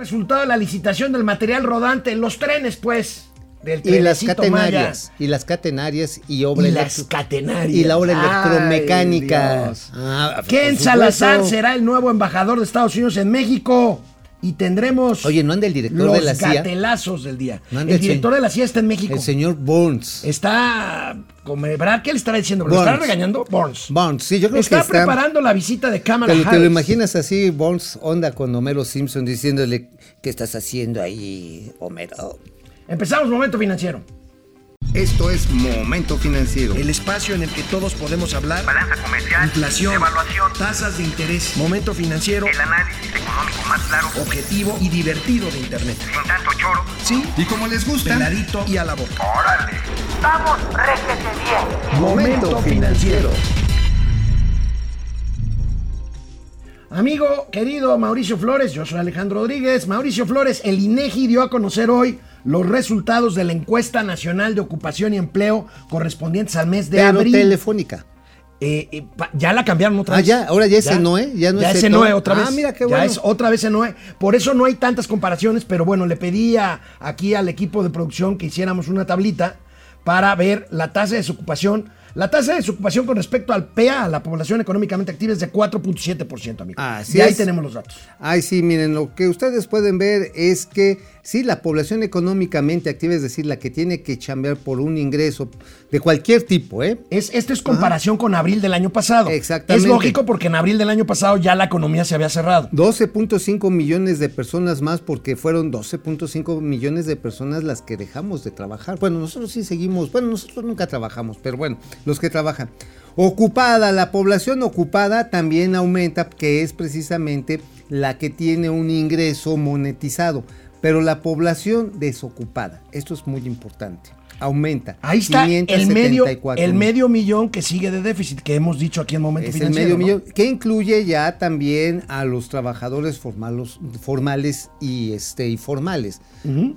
Resultado de la licitación del material rodante, los trenes, pues. Del Y las catenarias. Y las catenarias y obra. Y las catenarias. Y la obra electromecánica. Ah, Ken Salazar será el nuevo embajador de Estados Unidos en México. Y tendremos Oye, ¿no anda el director los de la CIA? gatelazos del día. No el director de la CIA está en México. El señor Burns. Está. ¿Verdad? ¿Qué le estará diciendo? ¿Lo estará regañando? Burns. Burns, sí, yo creo Está que está. preparando la visita de Kamala Te lo, te Harris. lo imaginas así, Burns onda con Homero Simpson diciéndole, ¿qué estás haciendo ahí, Homero? Empezamos Momento Financiero. Esto es Momento Financiero. El espacio en el que todos podemos hablar. Balanza comercial, Inflación, evaluación, tasas de interés, momento financiero, el análisis económico más claro, objetivo y divertido de Internet. sin tanto choro. Sí, Y como les gusta, peladito y a la boca. ¡Órale! ¡Vamos, réjete bien! Momento financiero. Amigo querido Mauricio Flores, yo soy Alejandro Rodríguez. Mauricio Flores, el INEGI dio a conocer hoy los resultados de la encuesta nacional de ocupación y empleo correspondientes al mes de Pero abril. telefónica. Eh, eh, pa- ya la cambiaron otra Ah, vez. ya, ahora ya es Enoe, ya no es es. Enoe otra Ah, vez. mira qué Ya bueno. es otra vez Enoe. Por eso no hay tantas comparaciones, pero bueno, le pedí a- aquí al equipo de producción que hiciéramos una tablita para ver la tasa de desocupación. La tasa de desocupación con respecto al PEA, a la población económicamente activa, es de 4.7%, amigo. Así y ahí es. tenemos los datos. Ay, sí, miren, lo que ustedes pueden ver es que sí, la población económicamente activa, es decir, la que tiene que chambear por un ingreso de cualquier tipo, ¿eh? Es, esto es comparación con abril del año pasado. Exactamente. Es lógico porque en abril del año pasado ya la economía se había cerrado. 12.5 millones de personas más porque fueron 12.5 millones de personas las que dejamos de trabajar. Bueno, nosotros sí seguimos, bueno, nosotros nunca trabajamos, pero bueno, los que trabajan. Ocupada, la población ocupada también aumenta, que es precisamente la que tiene un ingreso monetizado, pero la población desocupada, esto es muy importante, aumenta. Ahí está el medio, 574 el medio millón que sigue de déficit, que hemos dicho aquí en Momento es el Financiero. medio ¿no? millón, que incluye ya también a los trabajadores formales y este y formales.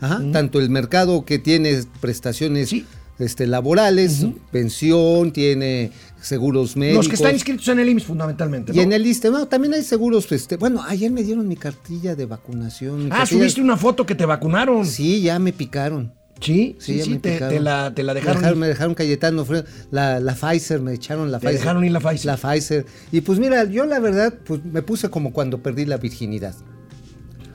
Ajá, Tanto el mercado que tiene prestaciones Sí. Este, laborales, pensión, tiene seguros médicos. Los que están inscritos en el IMSS fundamentalmente. y ¿no? en el ISSSTE, bueno, también hay seguros, este, bueno, ayer me dieron mi cartilla de vacunación. Ah, cartilla- subiste una foto que te vacunaron. Sí, ya me picaron. Sí, Sí, sí, sí, te, te la, te la Me dejaron. dejaron, me dejaron Cayetano, la, la Pfizer, me echaron la Te Pfizer. dejaron ir la Pfizer. La Pfizer. Y pues mira, yo la verdad, pues me puse como cuando perdí la virginidad.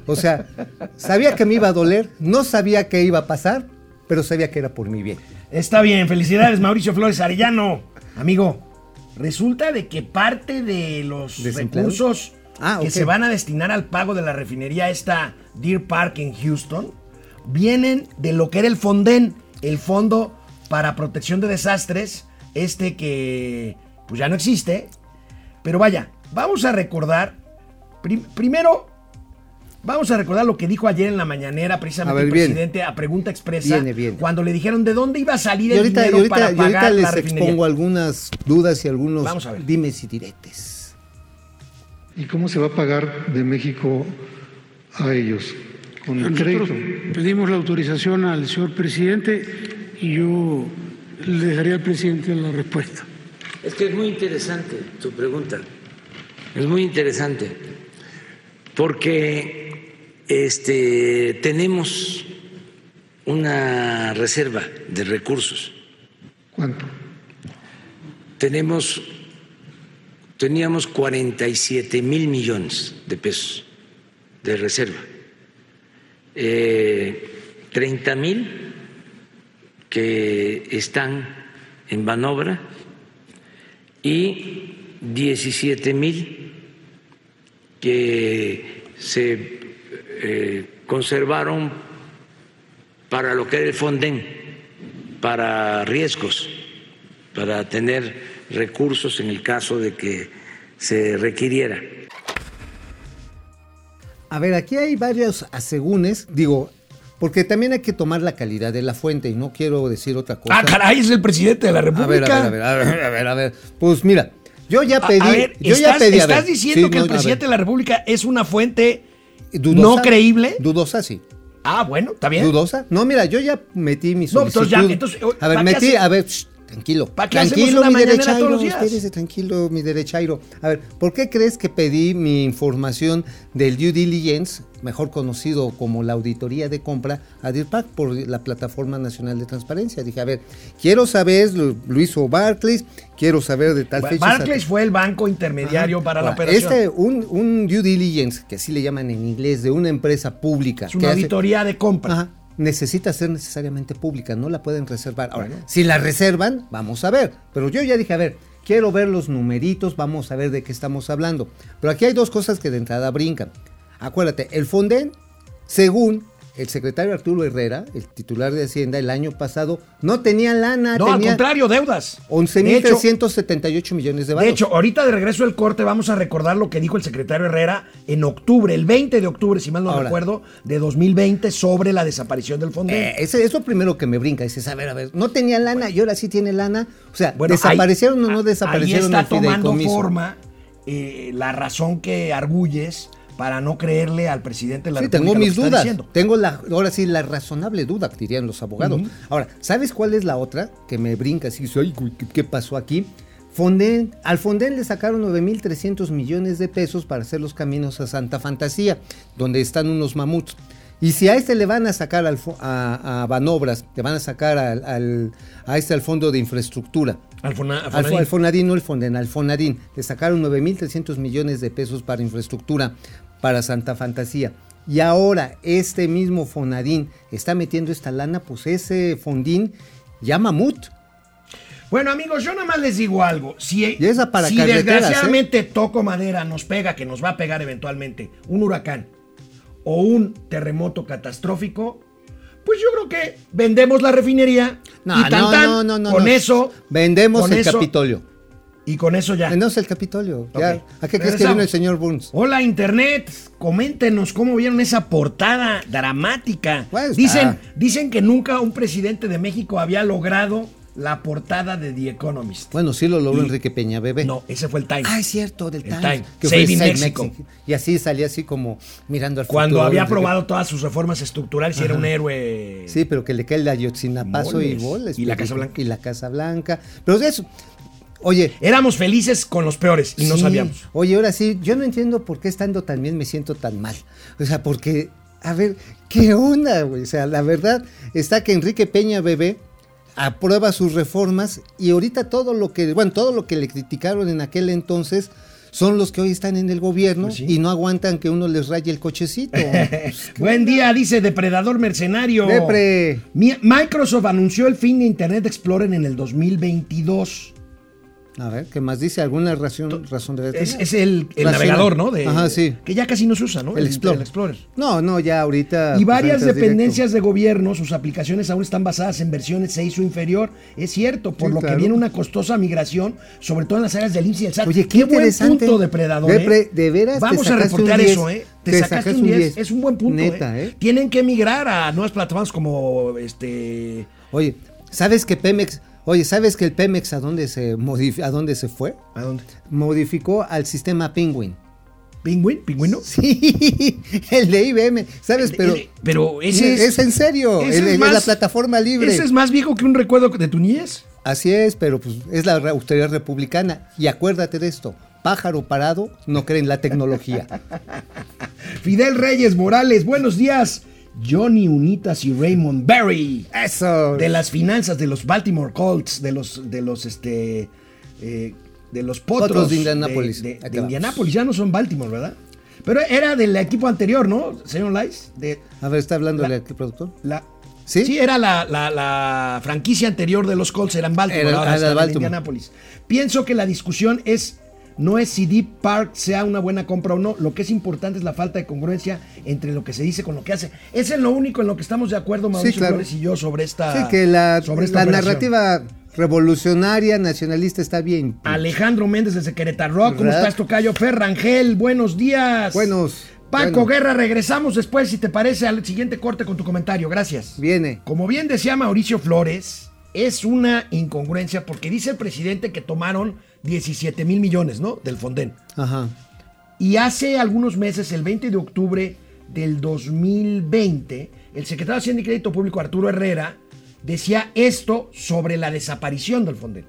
O sea, sabía que me iba a doler, no sabía qué iba a pasar, pero sabía que era por mi bien. Está bien, felicidades Mauricio Flores Arellano. Amigo, resulta de que parte de los recursos Ah, que se van a destinar al pago de la refinería esta Deer Park en Houston vienen de lo que era el Fonden, el Fondo para Protección de Desastres, este que pues ya no existe. Pero vaya, vamos a recordar, prim- primero, vamos a recordar lo que dijo ayer en la mañanera precisamente A ver, el presidente a pregunta expresa, Viene, viene. cuando le dijeron de dónde iba a salir el ahorita, dinero ahorita, para ahorita pagar la les refinería. expongo algunas dudas y algunos Vamos a ver. dimes y diretes. ¿Y cómo se va a pagar de México a ellos? Con el crédito. pedimos la autorización al señor presidente y yo le dejaré al presidente la respuesta. Es que es muy interesante tu pregunta. Es muy interesante. Porque este, tenemos una reserva de recursos. ¿Cuánto? Tenemos, teníamos 47 mil millones de pesos de reserva. Eh, 30 mil que están en Banobra y 17 mil que se eh, conservaron para lo que era el Fonden, para riesgos, para tener recursos en el caso de que se requiriera. A ver, aquí hay varios asegúnes, digo, porque también hay que tomar la calidad de la fuente y no quiero decir otra cosa. Ah, caray, es el presidente de la A ver, República. a ver, a ver, a ver, a ver, a ver. Pues mira, yo ya A- pedí, a ver, yo estás, ya pedí, a estás ver. diciendo Sí, que no, el a presidente de la República es una fuente Dudosa, no creíble. Dudosa, sí. Ah, bueno, está bien. ¿Dudosa? No, mira, yo ya metí mi No, entonces solicitud. ya, entonces, a ver, ¿para qué metí, a ver, shh, Tranquilo. ¿Para qué hacemos tranquilo, una mi derechairo. Espérese, tranquilo, mi derechairo. A ver, ¿por qué crees que pedí mi información del due diligence, mejor conocido como la auditoría de compra, a DIRPAC por la Plataforma Nacional de Transparencia? Dije, a ver, quiero saber, lo, hizo Barclays, quiero saber de tal fecha. Barclays fue el banco intermediario para la operación. Este, un, un due diligence, que así le llaman en inglés, de una empresa pública. es que una hace- auditoría de compra. Ajá, necesita ser necesariamente pública, no la pueden reservar. Ahora, si la reservan, vamos a ver. Pero yo ya dije, a ver, quiero ver los numeritos, vamos a ver de qué estamos hablando. Pero aquí hay dos cosas que de entrada brincan. Acuérdate, el Fonden, según el secretario Arturo Herrera, el titular de Hacienda, el año pasado, no tenía lana, No, al contrario, deudas. De hecho, 11.378 millones de De baros. hecho, ahorita de regreso del corte vamos a recordar lo que dijo el secretario Herrera en octubre, el 20 de octubre, si mal no Ahora. recuerdo, de 2020 sobre la desaparición del fondo. Eh, ese, eso primero que me brinca, dices, a ver, a ver, no tenía lana y ahora sí tiene lana. O sea, Bueno, ¿desaparecieron ahí- o no desaparecieron Ahí el está tomando fideicomiso? forma eh, la razón que arguyes para no creerle al presidente de la Sí, República tengo lo que mis está dudas. Tengo la, ahora sí, la razonable duda, dirían los abogados. Ahora, ¿sabes cuál es la otra que me brinca? Así, ay, ¿qué, pasó aquí? Fonden, al Fonden le sacaron 9.300 millones de pesos para hacer los caminos a Santa Fantasía, donde están unos mamuts. Y si a este le van a sacar al, a, a Banobras, le van a sacar al, al- a este al Fondo de Infraestructura, Al Fona- Fonadín. al Fonadín, no el Fonden, al Fonadín. Le sacaron 9.300 millones de pesos para infraestructura para Santa Fantasía. Y ahora este mismo Fonadín está metiendo esta lana, pues ese Fondín ya mamut. Bueno, amigos, yo nada más les digo algo. Si, Y esa para si ¿eh? desgraciadamente toco madera, nos pega, que nos va a pegar eventualmente, un huracán o un terremoto catastrófico, pues yo creo que vendemos la refinería No, y tan, no, tan, no, no, no, con no. eso Vendemos con el eso- Capitolio. Y con eso ya. Vendemos el Capitolio. ya. Ok. ¿A qué crees que vino el señor Burns? Hola Internet, coméntenos cómo vieron esa portada dramática. Pues, dicen, ah. dicen que nunca un presidente de México había logrado la portada de The Economist. Bueno, sí lo logró Y- Enrique Peña Bebé. No, ese fue el Time. Ah, es cierto, del El Times. Time. Que fue Saving Save Mexico. Y así salía así como mirando al Cuando futuro, había aprobado todas sus reformas estructurales y era un héroe. Sí, pero que le cae el Ayotzinapazo y boles. Y la Casa Blanca. Y la Casa Blanca. Pero eso. Oye. Éramos felices con los peores y no sabíamos. Oye, ahora sí, yo no entiendo por qué estando tan bien me siento tan mal. O sea, porque, a ver, ¿qué onda, güey? O sea, la verdad está que Enrique Peña Bebé aprueba sus reformas y ahorita todo lo que, bueno, todo lo que le criticaron en aquel entonces son los que hoy están en el gobierno Pues sí. y no aguantan que uno les raye el cochecito. Pues, Buen día, dice Depredador Mercenario. Depre. Mi- Microsoft anunció el fin de Internet Explorer en el 2022. A ver, ¿qué más dice? ¿Alguna razón, razón de Es, es el, navegador, ¿no? De- Ajá, sí. Que ya casi no se usa, ¿no? El Explorer. el Explorer. No, no, ya ahorita. Y pues, varias dependencias de gobierno, sus aplicaciones aún están basadas en versiones 6 o inferior. Es cierto, por Sí, lo claro. que viene una costosa migración, sobre todo en las áreas del IMSS y el SAT. Oye, qué buen interesante. punto, depredador. Depre, ¿eh? de veras te Vamos a reportear un 10. eso, ¿eh? Te, Te sacaste sacaste un un 10. 10. Es un buen punto. Neta, ¿eh? ¿eh? Tienen que migrar a nuevas plataformas como este. Oye, ¿sabes que Pemex, oye, ¿sabes que el Pemex a dónde se a dónde se fue? ¿A dónde? Modificó al sistema Penguin. ¿Pingüín? ¿Pingüino? Sí, el de IBM, ¿sabes? Pero, El- pero es, ese es, en serio, ese el- es es más- la plataforma libre. Ese es más viejo que un recuerdo de tu niñez. Así es, pero pues es la autoridad republicana. Y acuérdate de esto, pájaro parado no cree en la tecnología. Fidel Reyes Morales, buenos días. Johnny Unitas y Raymond Berry. Eso. De las finanzas de los Baltimore Colts, de los, de los, este, eh, de los potros, Potros de Indianápolis. De, de- de. Indianápolis, ya no son Baltimore, ¿verdad? Pero era del equipo anterior, ¿no, señor Lice? De A ver, ¿está hablando La- el productor? la, ¿Sí? era la, la- la franquicia anterior de los Colts, eran Baltimore, Era- ahora era están en Baltimore. Indianápolis. Pienso que la discusión es no es si Deep Park sea una buena compra o no, lo que es importante es la falta de congruencia entre lo que se dice con lo que hace. Ese es lo único en lo que estamos de acuerdo Mauricio claro. Flores y yo sobre esta Sí, que la, sobre esta la narrativa revolucionaria nacionalista está bien. Alejandro Méndez desde Querétaro Rock, ¿cómo ¿Verdad? estás, Tocayo? Ferrangel, buenos días. Buenos. Paco bueno, Guerra, regresamos después, si te parece, al siguiente corte con tu comentario. Gracias. Viene. Como bien decía Mauricio Flores, es una incongruencia porque dice el presidente que tomaron 17 mil millones, ¿no? Del Fonden. Ajá. Y hace algunos meses, el 20 de octubre del 2020, el secretario de Hacienda y Crédito Público, Arturo Herrera, decía esto sobre la desaparición del Fonden.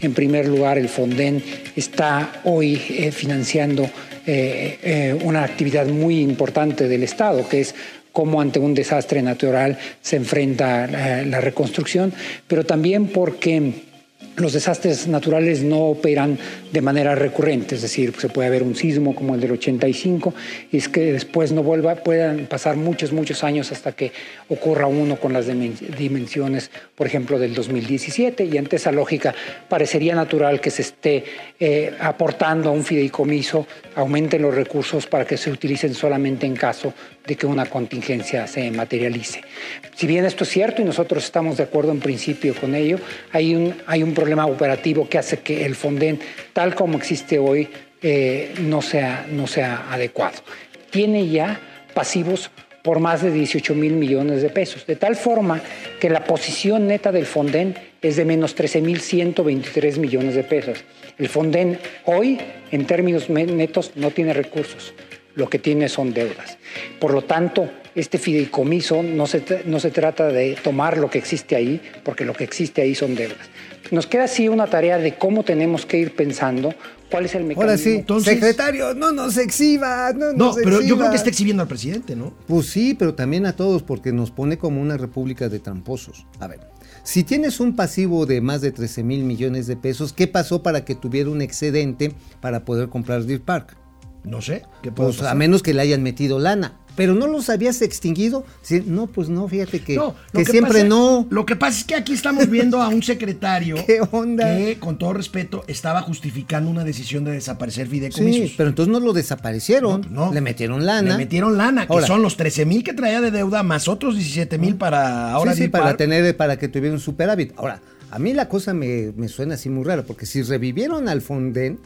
En primer lugar, el Fonden está hoy eh, financiando eh, eh, una actividad muy importante del Estado, que es cómo ante un desastre natural se enfrenta la reconstrucción, pero también porque los desastres naturales no operan de manera recurrente, es decir, se puede haber un sismo como el del 85 y es que después no vuelva, puedan pasar muchos, muchos años hasta que ocurra uno con las dimen- dimensiones, por ejemplo, del 2017 y ante esa lógica parecería natural que se esté eh, aportando a un fideicomiso, aumenten los recursos para que se utilicen solamente en caso de que una contingencia se materialice. Si bien esto es cierto y nosotros estamos de acuerdo en principio con ello, hay un, hay un problema operativo que hace que el Fonden, tal como existe hoy, eh, no, sea, no sea adecuado. Tiene ya pasivos por más de 18 mil millones de pesos, de tal forma que la posición neta del Fonden es de menos 13 mil 123 millones de pesos. El Fonden hoy, en términos netos, no tiene recursos lo que tiene son deudas. Por lo tanto, este fideicomiso no se, no se trata de tomar lo que existe ahí, porque lo que existe ahí son deudas. Nos queda así una tarea de cómo tenemos que ir pensando cuál es el mecanismo. Ahora sí, Entonces- secretario, no nos exhiba, no No, nos pero yo creo que está exhibiendo al presidente, ¿no? Pues sí, pero también a todos, porque nos pone como una república de tramposos. A ver, si tienes un pasivo de más de 13 mil millones de pesos, ¿qué pasó para que tuviera un excedente para poder comprar Deer Park? No sé. ¿Qué puede Pues a menos que le hayan metido lana. Pero no los habías extinguido. Sí, no, pues no, fíjate que, No, que siempre pasa- no. Lo que pasa es que aquí estamos viendo a un secretario ¿Qué onda? que, con todo respeto, estaba justificando una decisión de desaparecer fideicomisos. Sí, pero entonces no lo desaparecieron. No, no. Le metieron lana. Le metieron lana, que Ahora, son los 13 mil que traía de deuda más otros 17 mil para ahora sí, sí, para tener, para que tuviera un superávit. Ahora, a mí la cosa me, me suena así muy rara, porque si revivieron al Fonden,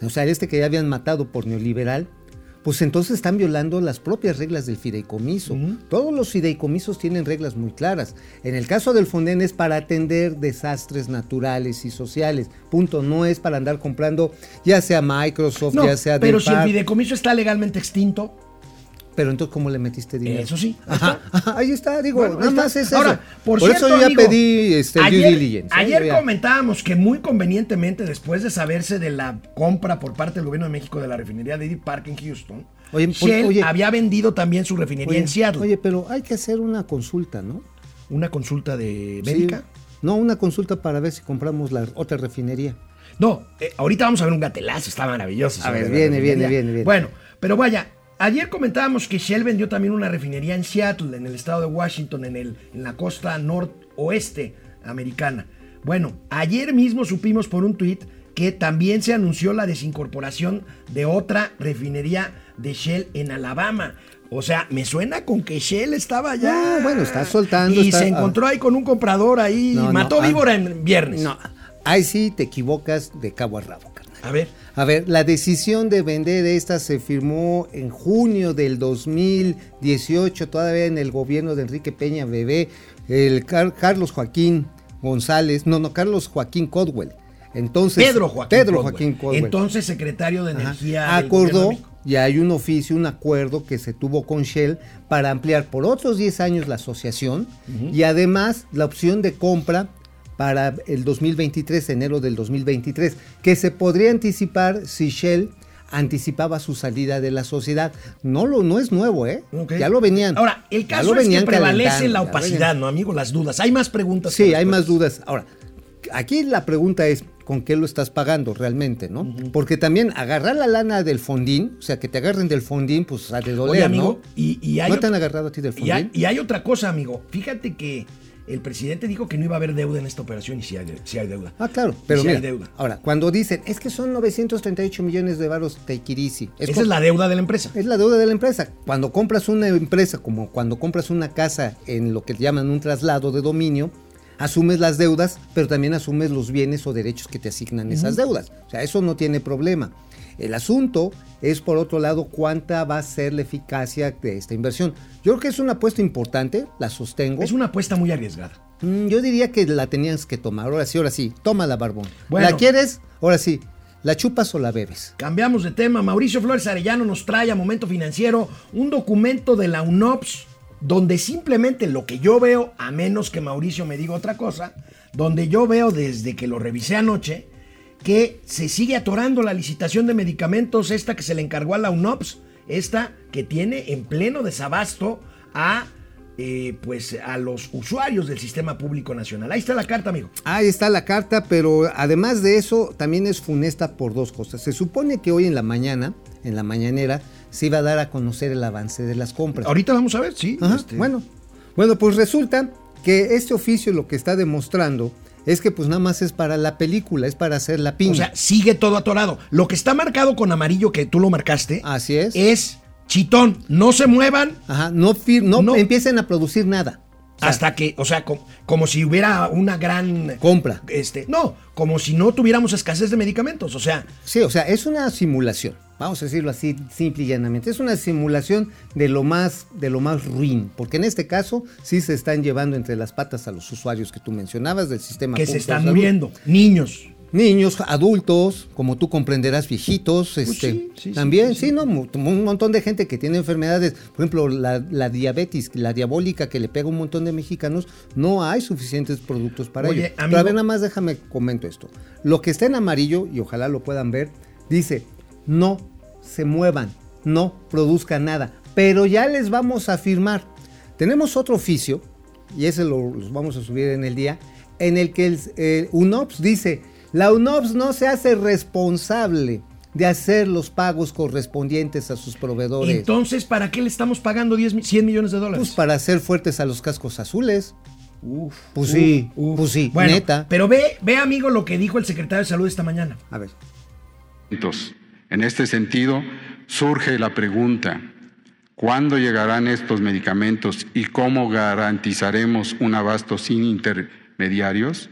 o sea, este que ya habían matado por neoliberal, pues entonces están violando las propias reglas del fideicomiso. Todos los fideicomisos tienen reglas muy claras. En el caso del Fonden es para atender desastres naturales y sociales. Punto. No es para andar comprando ya sea Microsoft, No, ya sea pero si el fideicomiso está legalmente extinto, Pero entonces, ¿cómo le metiste dinero? Eso sí, ahí Ajá, ajá, ahí está, digo, Bueno, nada más está. es eso. Ahora, por, por cierto, eso yo ya pedí este, el due ayer, diligence. ¿eh? Ayer comentábamos que muy convenientemente, después de saberse de la compra por parte del gobierno de México de la refinería de Deer Park en Houston, Oye, por- Shell oye. había vendido también su refinería Oye, en Seattle. oye, pero hay que hacer una consulta, ¿no? Una consulta de médica. Sí. No, una consulta para ver si compramos la otra refinería. No, eh, ahorita vamos a ver un gatelazo, está maravilloso. A ver, viene, viene, viene, viene. Bueno, pero vaya, ayer comentábamos que Shell vendió también una refinería en Seattle, en el estado de Washington, en, el, en la costa noroeste americana. Bueno, ayer mismo supimos por un tuit que también se anunció la desincorporación de otra refinería de Shell en Alabama. O sea, me suena con que Shell estaba ya. No, bueno, está soltando, Y está- se encontró ahí con un comprador ahí. No, no, mató ah. víbora en viernes. No, ahí sí te equivocas de cabo a rabo, carnal. A ver. A ver, la decisión de vender esta se firmó en junio del 2018, todavía en el gobierno de Enrique Peña Bebé, el Car- Carlos Joaquín González, no, no, Carlos Joaquín Codwell. Entonces, Pedro Joaquín. Pedro Caldwell, Joaquín Codwell. Entonces secretario de. Energía. acordó y hay un oficio, un acuerdo que se tuvo con Shell para ampliar por otros 10 años la asociación y además la opción de compra para el 2023, enero del 2023, que se podría anticipar si Shell anticipaba su salida de la sociedad. No lo no es nuevo, ¿eh? Ya lo venían. Ahora, el caso es que prevalece la opacidad. ¿no, amigo? Las dudas. Hay más preguntas. Sí, hay más dudas. Ahora, aquí la pregunta es, ¿con qué lo estás pagando realmente, no? Porque también agarrar la lana del fondín, o sea, que te agarren del fondín, pues ha de doler, Oye, amigo, ¿no? y, y hay ¿No te han agarrado a ti del y hay, fondín? y hay otra cosa, amigo. Fíjate que el presidente dijo que no iba a haber deuda en esta operación y sí hay, de- sí hay deuda. Ah, claro, pero Sí hay deuda. ahora, cuando dicen, es que son 938 millones de varos Taikirisi. Esa co- es la deuda de la empresa. Es la deuda de la empresa. Cuando compras una empresa, como cuando compras una casa en lo que llaman un traslado de dominio, asumes las deudas, pero también asumes los bienes o derechos que te asignan esas deudas. O sea, eso no tiene problema. El asunto es, por otro lado, cuánta va a ser la eficacia de esta inversión. Yo creo que es una apuesta importante, la sostengo. Es una apuesta muy arriesgada. Mm, Yo diría que la tenías que tomar. Ahora sí, ahora sí. Tómala, Barbón. Bueno. ¿La quieres? Ahora sí. ¿La chupas o la bebes? Cambiamos de tema. Mauricio Flores Arellano nos trae a Momento Financiero un documento de la UNOPS donde simplemente lo que yo veo, a menos que Mauricio me diga otra cosa, donde yo veo desde que lo revisé anoche, que se sigue atorando la licitación de medicamentos, esta que se le encargó a la UNOPS, esta que tiene en pleno desabasto a eh, pues a los usuarios del sistema público nacional. Ahí está la carta, amigo. Ahí está la carta, pero además de eso, también es funesta por dos cosas. Se supone que hoy en la mañana, en la mañanera, se iba a dar a conocer el avance de las compras. Ahorita vamos a ver, sí. Ajá, este, Bueno, bueno, pues resulta que este oficio lo que está demostrando es que pues nada más es para la película, es para hacer la piña. O sea, sigue todo atorado. Lo que está marcado con amarillo, que tú lo marcaste, Así es. es chitón. No se muevan Ajá, no, fir- no, No. empiecen a producir nada. O sea, hasta que, o sea, com- como si hubiera una gran compra. Este, no, como si no tuviéramos escasez de medicamentos. O sea, Sí, o sea, es una simulación. Vamos a decirlo así, simple y llanamente. Es una simulación de lo más, de lo más ruin, porque en este caso sí se están llevando entre las patas a los usuarios que tú mencionabas del sistema. que se están muriendo. Niños. Niños, adultos, como tú comprenderás, viejitos, este, Pues sí, sí, sí, también, sí. ¿no? Un montón de gente que tiene enfermedades, por ejemplo, la, la diabetes, la diabólica que le pega a un montón de mexicanos, no hay suficientes productos para Oye, ello. Pero a ver, nada más déjame comento esto. Lo que está en amarillo, y ojalá lo puedan ver, dice, no se muevan, no produzcan nada, pero ya les vamos a firmar. Tenemos otro oficio, y ese lo, los vamos a subir en el día, en el que el eh, UNOPS dice, la UNOPS no se hace responsable de hacer los pagos correspondientes a sus proveedores. Entonces, ¿para qué le estamos pagando 10, mi- 100 millones de dólares? pues para hacer fuertes a los cascos azules. Uf, Pues sí, uf. pues sí, Bueno, neta. Pero ve, ve, amigo, lo que dijo el secretario de Salud esta mañana. A ver. En este sentido, surge la pregunta, ¿cuándo llegarán estos medicamentos y cómo garantizaremos un abasto sin intermediarios?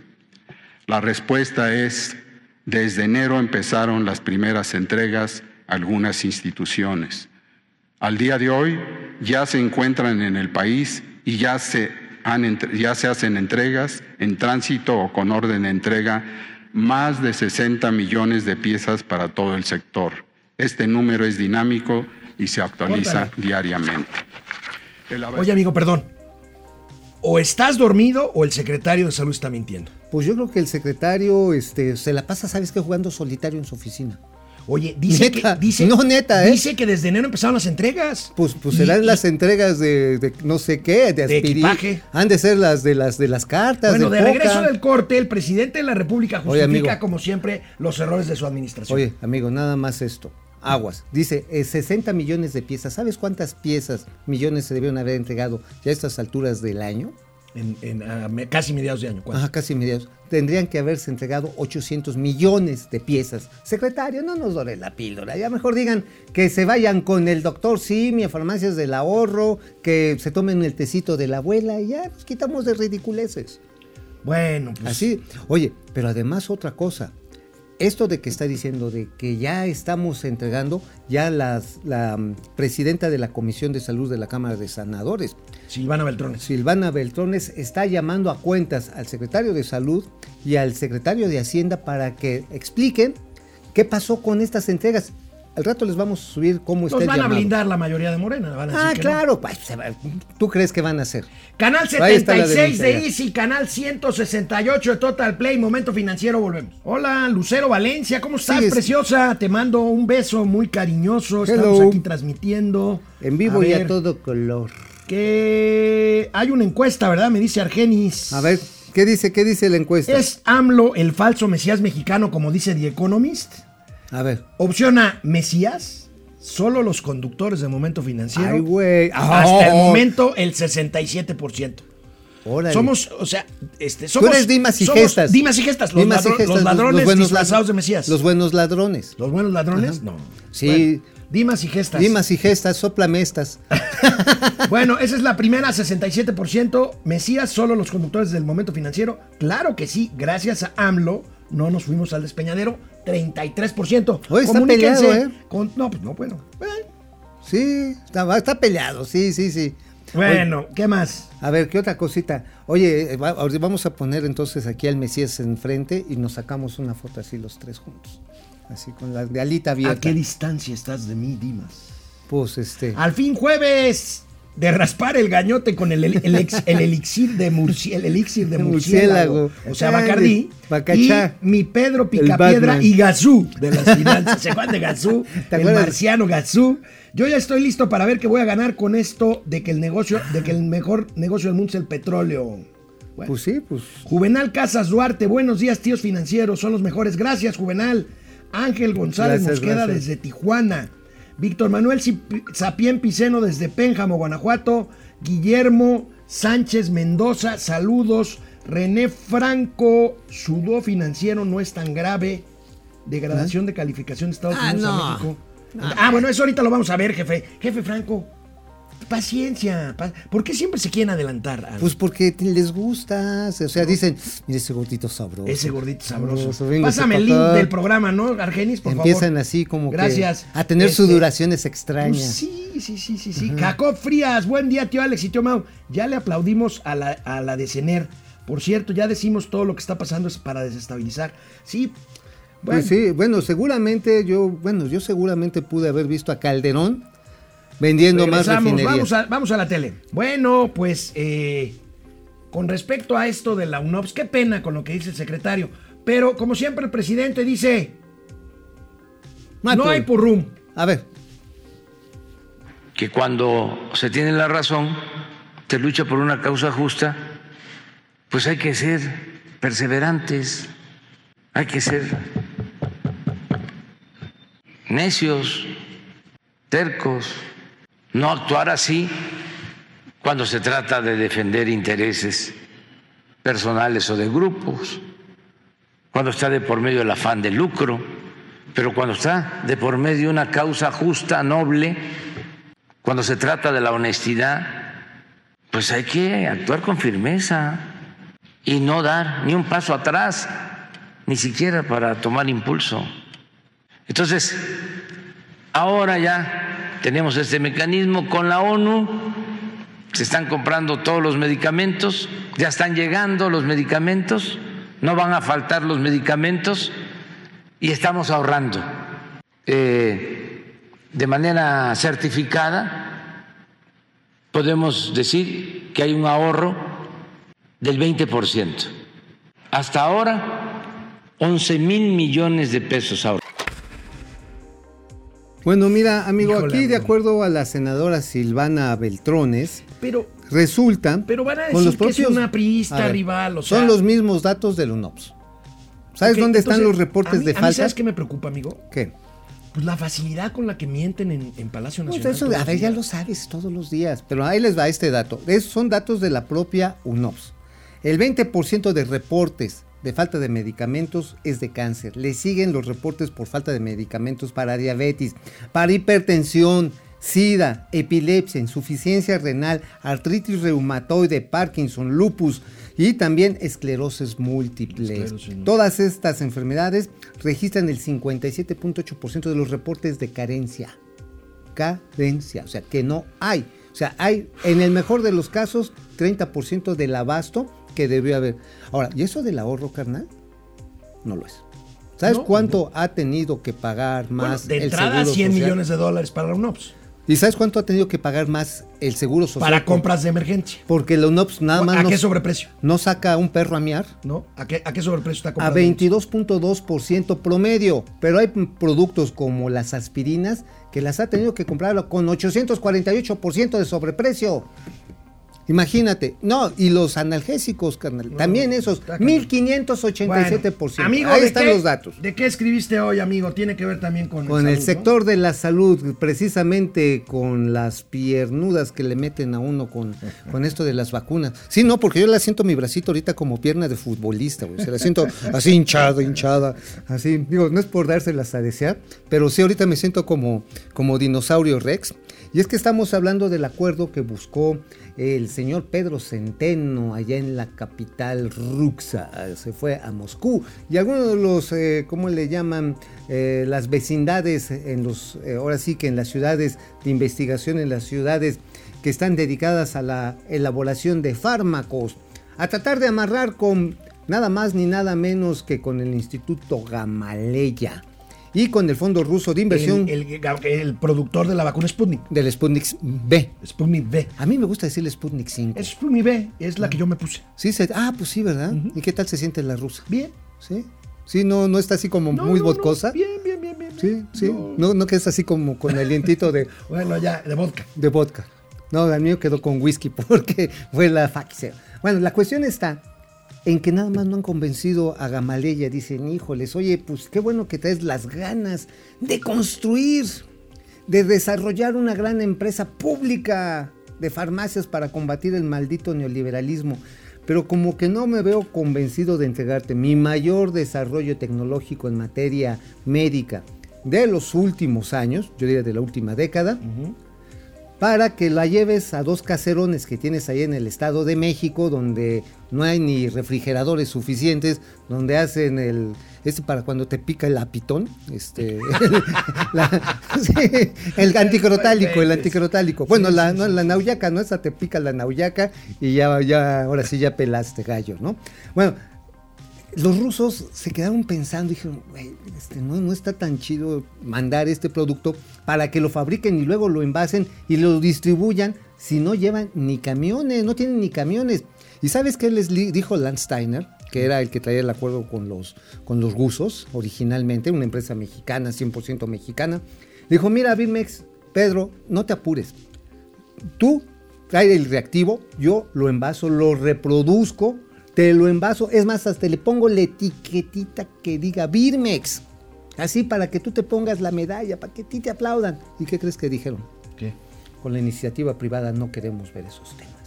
La respuesta es, desde enero empezaron las primeras entregas a algunas instituciones. Al día de hoy ya se encuentran en el país y ya se, ya se hacen entregas en tránsito o con orden de entrega más de 60 millones de piezas para todo el sector. Este número es dinámico y se actualiza diariamente. Oye, amigo, perdón. O estás dormido o el secretario de Salud está mintiendo. Pues yo creo que el secretario este, se la pasa, ¿sabes qué? Jugando solitario en su oficina. Oye, dice Neta, que dice, no, neta, ¿eh? dice que desde enero empezaron las entregas. Pues, pues serán y- las entregas de, de no sé qué, de De equipaje. Han de ser las de las de las cartas. Bueno, de regreso del corte, el presidente de la República Oye, justifica, amigo. como siempre, los errores de su administración. Oye, amigo, nada más esto. Aguas. Dice, eh, 60 millones de piezas. ¿Sabes cuántas piezas, millones se debieron haber entregado ya a estas alturas del año? En, casi mediados de año. ¿cuánto? Ajá, casi mediados. Tendrían que haberse entregado 800 millones de piezas. Secretario, no nos dore la píldora. Ya mejor digan que se vayan con el doctor Simi a farmacias del ahorro, que se tomen el tecito de la abuela y ya nos quitamos de ridiculeces. Bueno, pues. Así, oye, pero además otra cosa. Esto de que está diciendo de que ya estamos entregando, ya las, la mm, presidenta de la Comisión de Salud de la Cámara de Sanadores, Silvana Beltrones. Silvana Beltrones, está llamando a cuentas al secretario de Salud y al secretario de Hacienda para que expliquen qué pasó con estas entregas. Al rato les vamos a subir cómo está Los el van a blindar la mayoría de Morena. Van a decir Ah, que no. claro, pues, ¿tú crees que van a hacer? Canal Ahí está la 76 de. Easy, canal 168 de Total Play, Momento Financiero, volvemos. Hola, Lucero Valencia, ¿cómo estás, preciosa? Te mando un beso muy cariñoso. Estamos Hello. aquí transmitiendo. En vivo y a todo color. Que hay una encuesta, ¿verdad? Me dice Argenis. A ver, ¿qué dice, qué dice la encuesta? ¿Es AMLO el falso Mesías mexicano, como dice The Economist? A ver. Opción A, Mesías. Solo los conductores de Momento Financiero. Ay, güey. Hasta el Oh. momento, el 67%. Órale. Somos, o sea, este, somos. Tú eres Dimas y somos Gestas. Dimas y gestas. Los, Dimas y ladro- gestas, los ladrones buenos disfrazados de Mesías. Los buenos ladrones. ¿Los buenos ladrones? No. Sí. Bueno, Dimas y gestas. Dimas y gestas, soplame estas. Bueno, esa es la primera, 67%. Mesías, solo los conductores del momento financiero. Claro que sí, gracias a AMLO no nos fuimos al despeñadero. 33%. Oye, está peleado, ¿eh? con- no, pues no, bueno. Eh, Sí, está, está peleado, sí, sí, sí. Bueno, ¿qué más? A ver, ¿qué otra cosita? Oye, eh, vamos a poner entonces aquí al Mesías enfrente y nos sacamos una foto así los tres juntos. Así con la de alita abierta. ¿A qué distancia estás de mí, Dimas? Pues este. Al fin jueves. De raspar el gañote con el, el ex- el elixir de murci- el elixir de murciélago, o sea, Bacardí, y mi Pedro Picapiedra y Gazú de las finanzas. ¿Se de Gazú? ¿Te El marciano Gazú. Yo ya estoy listo para ver qué voy a ganar con esto de que el negocio, de que el mejor negocio del mundo es el petróleo. Bueno. Pues sí, pues. Juvenal Casas Duarte, buenos días, tíos financieros, son los mejores. Gracias, Juvenal. Ángel González Gracias, Mosqueda gracias. desde Tijuana. Víctor Manuel Sapien Piceno desde Pénjamo, Guanajuato. Guillermo Sánchez Mendoza, saludos. René Franco, sudó financiero no es tan grave. Degradación de calificación de Estados Ah, Unidos no. a México. Ah, bueno, eso ahorita lo vamos a ver, jefe. Jefe Franco, paciencia. pa- ¿Por qué siempre se quieren adelantar? Pues porque les gusta. O sea, dicen, mire ese gordito sabroso. Ese gordito sabroso. véngase Pásame el link del programa, ¿no, Argenis? Por Empiezan favor. así como que Gracias. a tener sus Este, duraciones extrañas. pues sí, sí, sí, sí, sí. Jacob Frías, buen día, tío Alex y tío Mau. Ya le aplaudimos a la, a la de Cener. Por cierto, ya decimos todo lo que está pasando es para desestabilizar. Sí. Bueno, Pues sí, bueno, seguramente yo, bueno, yo seguramente pude haber visto a Calderón vendiendo más regresamos, refinerías. vamos a, vamos a la tele. Bueno, pues eh, con respecto a esto de la UNOPS, qué pena con lo que dice el secretario. Pero como siempre el presidente dice, no hay purrum. A ver, que cuando se tiene la razón, se lucha por una causa justa, pues hay que ser perseverantes, hay que ser necios, tercos, no actuar así cuando se trata de defender intereses personales o de grupos, cuando está de por medio el afán de lucro, pero cuando está de por medio una causa justa, noble, cuando se trata de la honestidad, pues hay que actuar con firmeza y no dar ni un paso atrás, ni siquiera para tomar impulso. Entonces, ahora ya tenemos este mecanismo con la ONU, se están comprando todos los medicamentos, ya están llegando los medicamentos, no van a faltar los medicamentos y estamos ahorrando. Eh, de manera certificada, podemos decir que hay un ahorro del 20%. Hasta ahora, 11 mil millones de pesos ahorrados. Bueno, mira, amigo, Híjole, aquí de acuerdo a la senadora Silvana Beltrones, Pero resulta Pero van a decir que es una priista rival, o sea- son los mismos datos del UNOPS. ¿Sabes dónde están los reportes mí- de falta? ¿Sabes qué me preocupa, amigo? ¿Qué? Pues la facilidad con la que mienten en, en Palacio Pues Nacional. eso, todos a ver, ya lo sabes todos los días, pero ahí les va este dato. Es- son datos de la propia UNOPS. El 20% de reportes de falta de medicamentos es de cáncer. Le siguen los reportes por falta de medicamentos para diabetes, para hipertensión, sida, epilepsia, insuficiencia renal, artritis reumatoide, Parkinson, lupus y también esclerosis múltiple. Esclerosis. Todas estas enfermedades registran el 57.8% de los reportes de carencia carencia, o sea, que no hay. O sea, hay en el mejor de los casos 30% del abasto que debió haber. Ahora, ¿y eso del ahorro carnal? No lo es. ¿Sabes No, cuánto ha tenido que pagar Bueno, más de el entrada, seguro 100 social? millones de dólares para la UNOPS. ¿Y sabes cuánto ha tenido que pagar más el seguro social? Para compras de emergencia. Porque la UNOPS nada más ¿A no, qué sobreprecio? no saca un perro a miar. ¿No? ¿A qué, a qué sobreprecio está A comprando? 22.2% promedio, pero hay productos como las aspirinas que las ha tenido que comprar con 848% de sobreprecio. Imagínate, no, y los analgésicos, carnal, también esos, está cañón. 1587%. amigo, Ahí ¿de están qué- los datos. ¿De qué escribiste hoy, amigo? Tiene que ver también con, Con el salud, ¿no? sector de la salud, precisamente con las piernudas que le meten a uno con, con esto de las vacunas. Sí, no, porque yo la siento mi bracito ahorita como pierna de futbolista, güey. Se la siento así hinchada, hinchada, así. Digo, no es por dárselas a desear, pero sí ahorita me siento como, como dinosaurio Rex. Y es que estamos hablando del acuerdo que buscó el señor Pedro Centeno allá en la capital ruxa. Se fue a Moscú. Y algunos de los, eh, ¿cómo le llaman? Eh, las vecindades, en los, eh, ahora sí que en las ciudades de investigación, en las ciudades que están dedicadas a la elaboración de fármacos, a tratar de amarrar con nada más ni nada menos que con el Instituto Gamaleya. Y con el Fondo Ruso de Inversión El, el- el productor de la vacuna Sputnik. del Sputnik B. Sputnik V. A mí me gusta decirle Sputnik 5. Es Sputnik V, es la que yo me puse. Sí, se- ah, pues sí, ¿verdad? ¿Y qué tal se siente la rusa? Bien. Sí. Sí, no, no está así como No, muy no, no, vodcosa. Bien, bien, bien, bien. Sí, sí. No. No, que es así como con el alientito de, Bueno, ya, de vodka. de vodka. No, el mío quedó con whisky porque fue la Pfizer. Bueno, la cuestión está en que nada más no han convencido a Gamaleya. Dicen, híjoles, oye, pues qué bueno que traes las ganas de construir, de desarrollar una gran empresa pública de farmacias para combatir el maldito neoliberalismo. Pero como que no me veo convencido de entregarte mi mayor desarrollo tecnológico en materia médica de los últimos años, yo diría de la última década, para que la lleves a dos caserones que tienes ahí en el Estado de México, donde no hay ni refrigeradores suficientes, donde hacen el este para cuando te pica el apitón, este la- sí, el anticrotálico, el anticrotálico. Bueno, la, no, la nauyaca, no esa te pica la nauyaca y ya, ya ahora sí ya pelaste gallo, ¿no? Bueno, los rusos se quedaron pensando y dijeron, "Güey, este, no, está tan chido mandar este producto para que lo fabriquen y luego lo envasen y lo distribuyan si no llevan ni camiones, no tienen ni camiones. ¿Y sabes qué les dijo Lance Steiner? Que era el que traía el acuerdo con los, con los rusos originalmente, una empresa mexicana, 100% mexicana. Dijo, mira, Birmex, Pedro, no te apures tú trae el reactivo, yo lo envaso, lo reproduzco, te lo envaso, es más, hasta le pongo la etiquetita que diga Birmex, así para que tú te pongas la medalla, para que a ti te aplaudan. ¿Y qué crees que dijeron? ¿Qué? Con la iniciativa privada no queremos ver esos temas.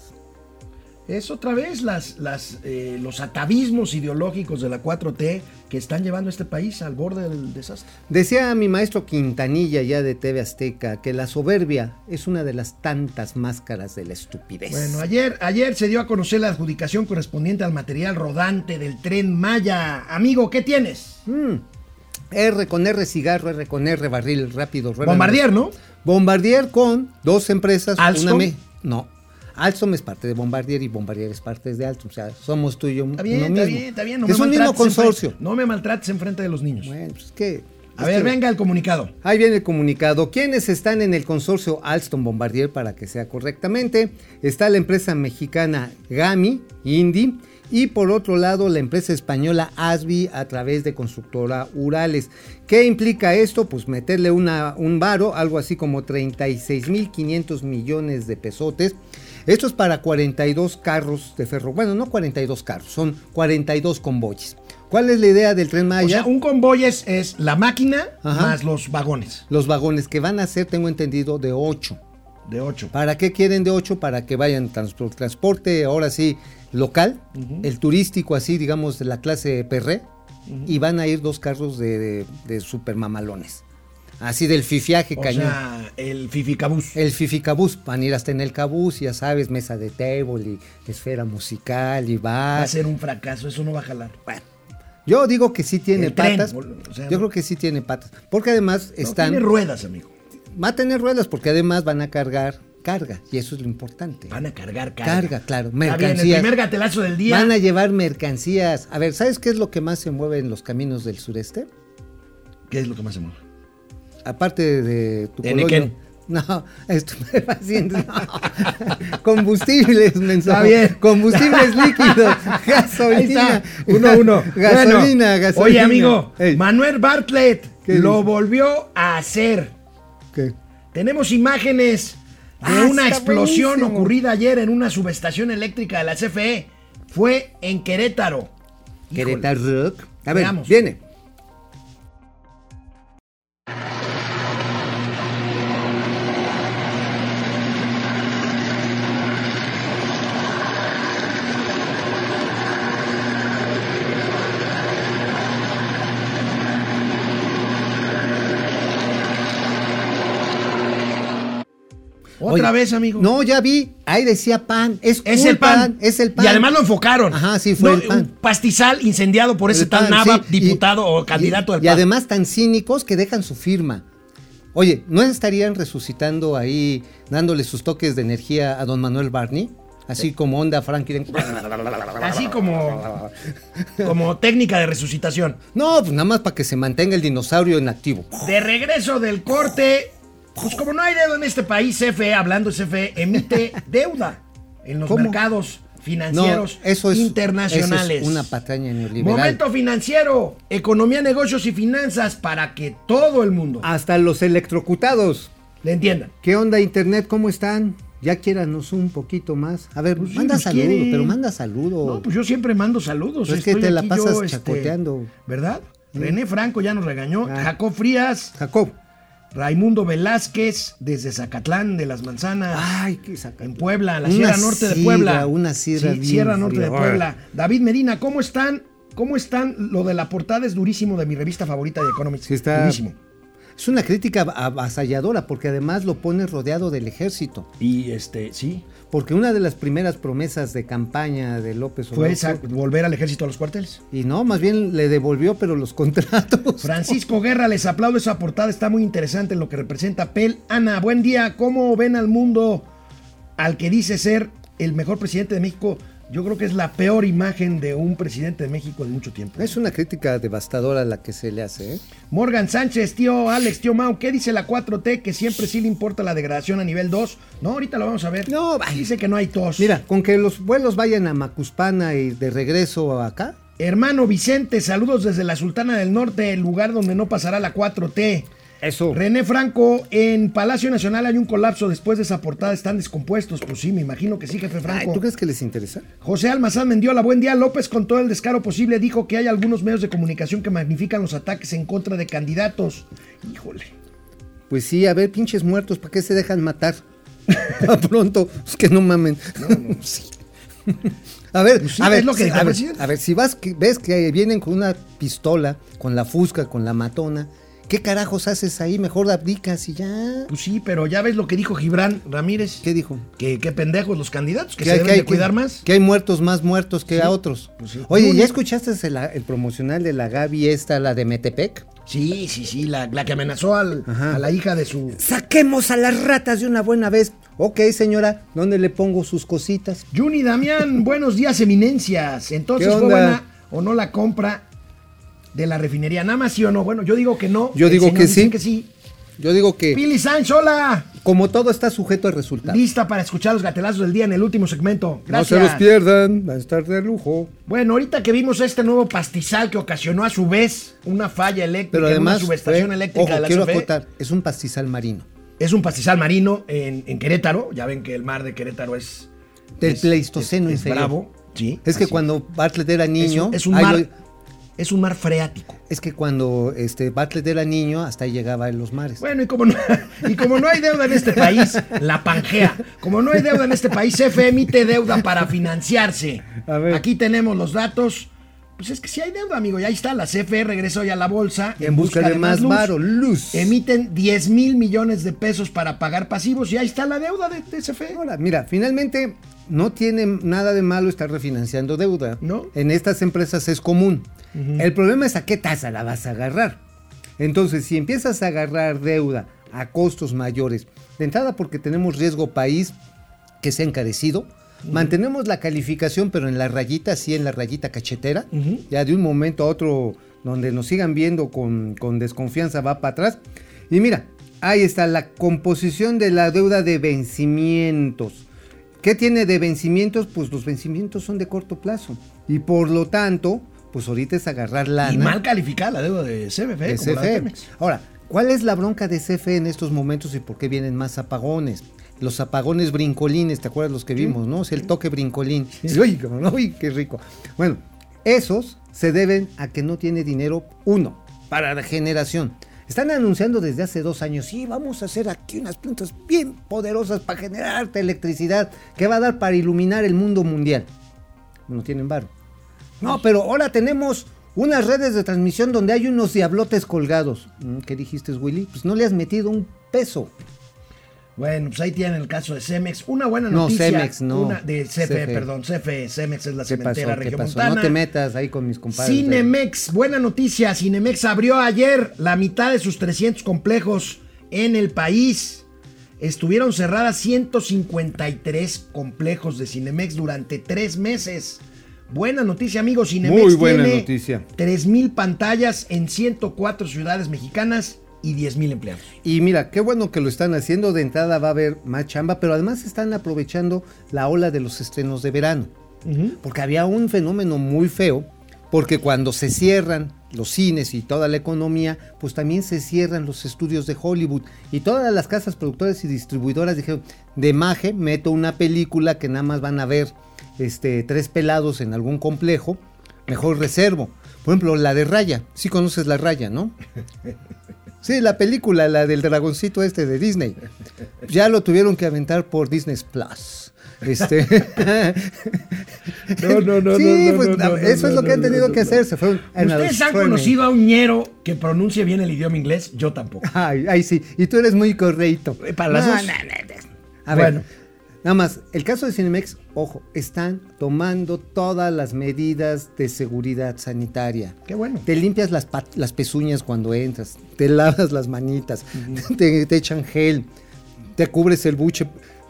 Es otra vez las, las, eh, los atavismos ideológicos de la 4T que están llevando a este país al borde del desastre. Decía mi maestro Quintanilla ya de TV Azteca que la soberbia es una de las tantas máscaras de la estupidez. Bueno, ayer, ayer se dio a conocer la adjudicación correspondiente al material rodante del tren Maya. Amigo, ¿qué tienes? Mm. R con R cigarro, R con R barril rápido. Bombardier, ¿no? Bombardier con dos empresas. ¿Alstom? me- no. Alstom es parte de Bombardier y Bombardier es parte de Alstom. O sea, somos tú y yo Está bien, está mismo. bien, está bien. No es un mismo consorcio. frente- no me maltrates en frente de los niños. Bueno, pues es que. a ver, que- venga el comunicado. Ahí viene el comunicado. ¿Quiénes están en el consorcio Alstom Bombardier para que sea correctamente? Está la empresa mexicana Gami, Indy, y por otro lado la empresa española Asbi a través de constructora Urales. ¿Qué implica esto? Pues meterle una, un varo, algo así como 36.500 millones de pesotes. Esto es para 42 carros de ferro. Bueno, no 42 carros, son 42 convoyes. ¿Cuál es la idea del tren Maya? O sea, un convoy es, es la máquina Ajá. más los vagones Los vagones que van a ser, tengo entendido, de 8. de 8. ¿Para qué quieren de 8? Para que vayan trans- por transporte, ahora sí, local, el turístico así, digamos, de la clase perré, y van a ir dos carros de, de, de super mamalones. Así del fifiaje O cañón. sea, el fificabús. el fificabús, van a ir hasta en el cabús, ya sabes, mesa de table y esfera musical y Va bar. a ser un fracaso, eso no va a jalar. Bueno, yo digo que sí tiene El tren, patas. o sea, yo creo que sí tiene patas. Porque además No, están. tiene ruedas, amigo. va a tener ruedas porque además van a cargar carga y eso es lo importante. Van a cargar carga. Carga, claro, bien, el mercancías. primer gatelazo del día. Van a llevar mercancías. A ver, ¿sabes qué es lo que más se mueve en los caminos del sureste? ¿Qué es lo que más se mueve? Aparte de tu De colonia. No, estupefacientes, no. Combustibles, bien. Combustibles líquidos, Ahí gasolina. está, uno a uno. Gasolina, Bueno, gasolina. Oye, amigo, Ey, Manuel Bartlett ¿Qué lo volvió a hacer. ¿qué? Tenemos imágenes de Ah, una explosión buenísimo. ocurrida ayer en una subestación eléctrica de la CFE. Fue en Querétaro. Híjole. Querétaro. A ver, Veamos. viene. Otra Oye, vez, amigo. No, ya vi. Ahí decía pan. Es, Es el pan. Es el pan. Y además lo enfocaron. Ajá, sí, fue No, el pan. Un pastizal incendiado por ese tal Nava, sí, y- diputado o candidato y, al Y además tan cínicos que dejan su firma. Oye, ¿no estarían resucitando ahí, dándole sus toques de energía a don Manuel Barney? Así como onda Franklin. Así como, como técnica de resucitación. No, pues nada más para que se mantenga el dinosaurio en activo. De regreso del corte, pues como no hay deuda en este país, CFE, hablando CFE, emite deuda en los ¿Cómo? mercados financieros eso es, internacionales. eso es una patraña neoliberal. Momento financiero, economía, negocios y finanzas para que todo el mundo Hasta los electrocutados. le entiendan. ¿Qué onda internet? ¿Cómo están? Ya quiéranos un poquito más. A ver, Pues manda nos saludos, quiere. pero manda saludos. No, pues yo siempre mando saludos. Pues es que te la pasas yo, este, chacoteando. ¿Verdad? René Franco ya nos regañó. Ah. Jacob Frías, Jacob. Raimundo Velázquez, desde Zacatlán de las Manzanas. Ay, qué saca. En Puebla, la Una Sierra Norte de Puebla. una Sí, bien Sierra Norte de. Puebla. David Medina, ¿cómo están? ¿Cómo están? Lo de la portada es durísimo de mi revista favorita de Economics. Sí, está- Durísimo. Es una crítica avasalladora porque además lo pone rodeado del ejército. Y este, sí. Porque una de las primeras promesas de campaña de López Fue Obrador esa, volver al ejército a los cuarteles. y no, más bien le devolvió pero los contratos. Francisco Guerra, les aplaudo esa portada, está muy interesante en lo que representa PEL. Ana, buen día, ¿cómo ven al mundo al que dice ser el mejor presidente de México? Yo creo que es la peor imagen de un presidente de México en mucho tiempo. Es una crítica devastadora la que se le hace, ¿eh? Morgan Sánchez, tío Alex, tío Mau, ¿qué dice la 4T? Que siempre sí le importa la degradación a nivel 2. No, ahorita lo vamos a ver. No, dice que no hay tos. Mira, con que los vuelos vayan a Macuspana y de regreso acá. Hermano Vicente, saludos desde la Sultana del Norte, el lugar donde no pasará la 4T. Eso. René Franco, en Palacio Nacional hay un colapso después de esa portada, están descompuestos. Pues sí, me imagino que sí, jefe Ay, Franco. ¿Tú crees que les interesa? José Almazán Mendiola, buen día. López, con todo el descaro posible, dijo que hay algunos medios de comunicación que magnifican los ataques en contra de candidatos. Híjole. Pues sí, a ver, pinches muertos, ¿para qué se dejan matar? A pronto, es que no mamen. Sí. A ver, Pues sí, a ver, es lo que a, ver a ver, si vas, que- ves que vienen con una pistola, con la fusca, con la matona, ¿qué carajos haces ahí? Mejor abdicas y ya. Pues sí, pero ya ves lo que dijo Gibran Ramírez. ¿Qué dijo? Que qué pendejos los candidatos, que, Que se hay- deben que hay- de cuidar más. Que hay muertos más muertos que a otros. pues sí. Oye, ¿ya escuchaste el, el promocional de la Gaby esta, la de Metepec? Sí, sí, sí, la, la que amenazó al- a la hija de su... Saquemos a las ratas de una buena vez. Ok, señora, ¿dónde le pongo sus cositas? Juni Damián, buenos días, eminencias. Entonces, ¿Qué ¿fue buena o no la compra de la refinería? ¿Nada más sí o no? Bueno, yo digo que no. Yo digo que sí. que sí. Yo digo que, Pili Sánchez, hola. como todo está sujeto al resultado. Lista para escuchar los gatelazos del día en el último segmento. Gracias. No se los pierdan, va a estar de lujo. Bueno, ahorita que vimos este nuevo pastizal que ocasionó a su vez una falla eléctrica Pero en además, una subestación fue- eléctrica ojo, de la quiero acotar, es un pastizal marino. Es un pastizal marino en, en Querétaro. Ya ven que el mar de Querétaro es... Del Pleistoceno es- bravo. Sí, Es que cuando Bartlett era Es niño, un- es un ahí mar, lo- es un mar freático. es que cuando este Bartlett era niño, hasta ahí llegaba en los mares. Bueno, y como, no, y como no hay deuda en este país, la pangea. Como no hay deuda en este país, CFE emite deuda para financiarse. Aquí tenemos los datos. Pues es que sí hay deuda, amigo. Y ahí está, la CFE regresó ya a la bolsa. en busca de más luz. varo, luz. Emiten 10 mil millones de pesos para pagar pasivos y ahí está la deuda de, de CFE. Ahora, mira, finalmente no tiene nada de malo estar refinanciando deuda. No. En estas empresas es común. El problema es a qué tasa la vas a agarrar. Entonces, si empiezas a agarrar deuda a costos mayores, de entrada porque tenemos riesgo país que se ha encarecido, mantenemos la calificación, pero en la rayita, sí, en la rayita cachetera, ya de un momento a otro, donde nos sigan viendo con, con desconfianza, va para atrás. Y mira, ahí está la composición de la deuda de vencimientos. ¿Qué tiene de vencimientos? Pues los vencimientos son de corto plazo. Y por lo tanto, pues ahorita es agarrar lana. Y mal calificada la deuda de CFE. de como la de CFE. Pemex. Ahora, ¿cuál es la bronca de CFE en estos momentos y por qué vienen más apagones? Los apagones brincolines, ¿te acuerdas los que vimos, no? O sea, el toque brincolín. Uy, cabrón, uy, qué rico. Bueno, esos se deben a que no tiene dinero, uno, para la generación. Están anunciando desde hace dos años, sí, vamos a hacer aquí unas plantas bien poderosas para generarte electricidad que va a dar para iluminar el mundo mundial. No tienen varo. No, pero ahora tenemos unas redes de transmisión donde hay unos diablotes colgados. Mm, ¿Qué dijiste, Willy? Pues no le has metido un peso. Bueno, pues ahí tienen el caso de Cemex. Una buena No, noticia. Cemex, no. Una de CFE, CFE. perdón. CFE, Cemex es la cementera regiomontana. No te metas ahí con mis compadres. Cinemex, buena noticia. Cinemex abrió ayer la mitad de sus 300 complejos en el país. estuvieron cerradas 153 complejos de Cinemex durante tres meses. Buena noticia, amigos. Cinemex Muy buena tiene noticia. 3.000 pantallas en 104 ciudades mexicanas y 10.000 empleados. Y mira, qué bueno que lo están haciendo. De entrada va a haber más chamba, pero además están aprovechando la ola de los estrenos de verano. Porque había un fenómeno muy feo, porque cuando se cierran los cines y toda la economía, pues también se cierran los estudios de Hollywood. Y todas las casas productoras y distribuidoras dijeron, de maje, meto una película que nada más van a ver este, tres pelados en algún complejo, mejor reservo. Por ejemplo, la de Raya. Sí conoces la Raya, ¿no? Sí, la película, la del dragoncito este de Disney. Ya lo tuvieron que aventar por Disney Plus. Este. No, no, no, Sí, no, pues no, no, eso no, es lo que no, han tenido no, que no. hacer. Se fueron ¿Ustedes han conocido a un ñero que pronuncie bien el idioma inglés? Yo tampoco. Ay, ay, sí. Y tú eres muy correcto. Para las No, dos. no, no, no. A ver, Bueno. Nada más, el caso de Cinemex, ojo, están tomando todas las medidas de seguridad sanitaria. Qué bueno. Te limpias las, las pezuñas cuando entras, te lavas las manitas, te, te echan gel, te cubres el buche,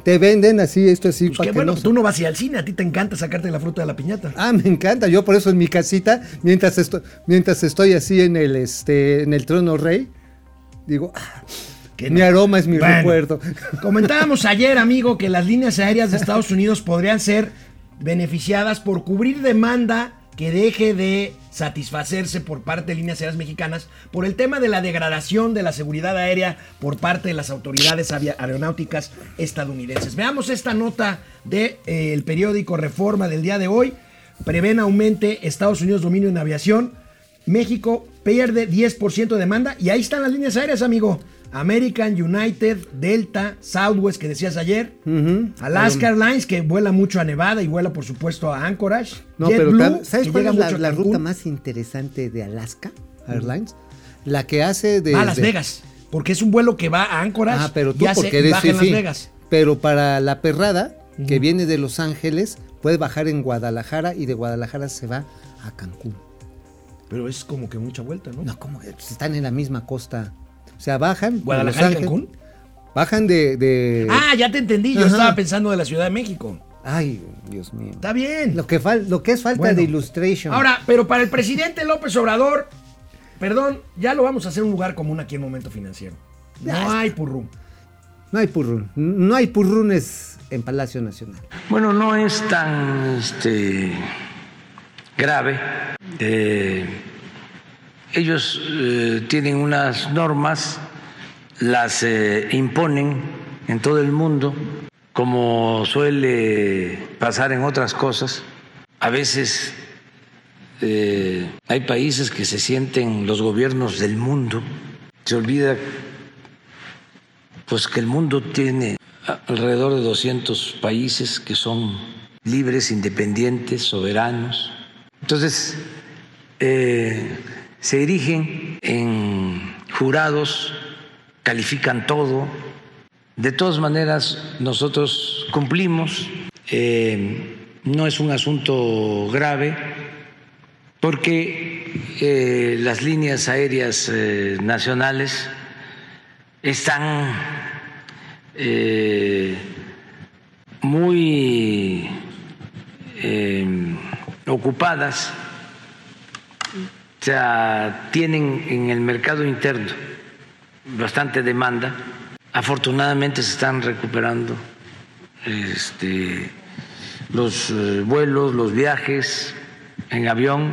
te venden así, esto así, Pues para qué que bueno, no tú no vas a ir al cine, a ti te encanta sacarte la fruta de la piñata. Ah, me encanta. Yo por eso en mi casita, mientras estoy, mientras estoy así en el, este, en el trono rey, digo, ah, Que mi no. aroma es mi Bueno, recuerdo. Comentábamos ayer, amigo, que las líneas aéreas de Estados Unidos podrían ser beneficiadas por cubrir demanda que deje de satisfacerse por parte de líneas aéreas mexicanas por el tema de la degradación de la seguridad aérea por parte de las autoridades aeronáuticas estadounidenses. Veamos esta nota del periódico Reforma del día de hoy. Prevén aumente Estados Unidos dominio en aviación. México pierde 10% de demanda y ahí están las líneas aéreas, amigo. American, United, Delta, Southwest, que decías ayer. Alaska Airlines, que vuela mucho a Nevada y vuela, por supuesto, a Anchorage. No, pero ¿sabes que cuál es la, ruta más interesante de Alaska Airlines? La que hace de a Las Vegas, porque es un vuelo que va a Anchorage Ah, pero tú y hace- porque eres baja en Las. Vegas. Pero para la perrada que viene de Los Ángeles, puede bajar en Guadalajara y de Guadalajara se va a Cancún. Pero es como que mucha vuelta, ¿no? No, ¿cómo? Pues están en la misma costa. O sea, bajan. ¿Guadalajara y Cancún? Bajan de. de- Ah, ya te entendí. Yo Ajá. estaba pensando de la Ciudad de México. Ay, Dios mío. Está bien. Lo que, fal- lo que es falta Bueno. de illustration. Ahora, pero para el presidente López Obrador, perdón, ya lo vamos a hacer un lugar común aquí en Momento Financiero. No hay purrum. No hay purrún. No hay purrunes en Palacio Nacional. Bueno, no es tan este, grave. Eh, ellos eh, tienen unas normas, las eh, imponen en todo el mundo, como suele pasar en otras cosas. A veces eh, hay países que se sienten los gobiernos del mundo. Se olvida pues que el mundo tiene alrededor de 200 países que son libres, independientes, soberanos. Entonces, se erigen en jurados, califican todo. De todas maneras, nosotros cumplimos. Eh, no es un asunto grave porque eh, las líneas aéreas eh, nacionales están muy ocupadas, sea, tienen en el mercado interno bastante demanda. Afortunadamente se están recuperando este, los eh, vuelos, los viajes en avión.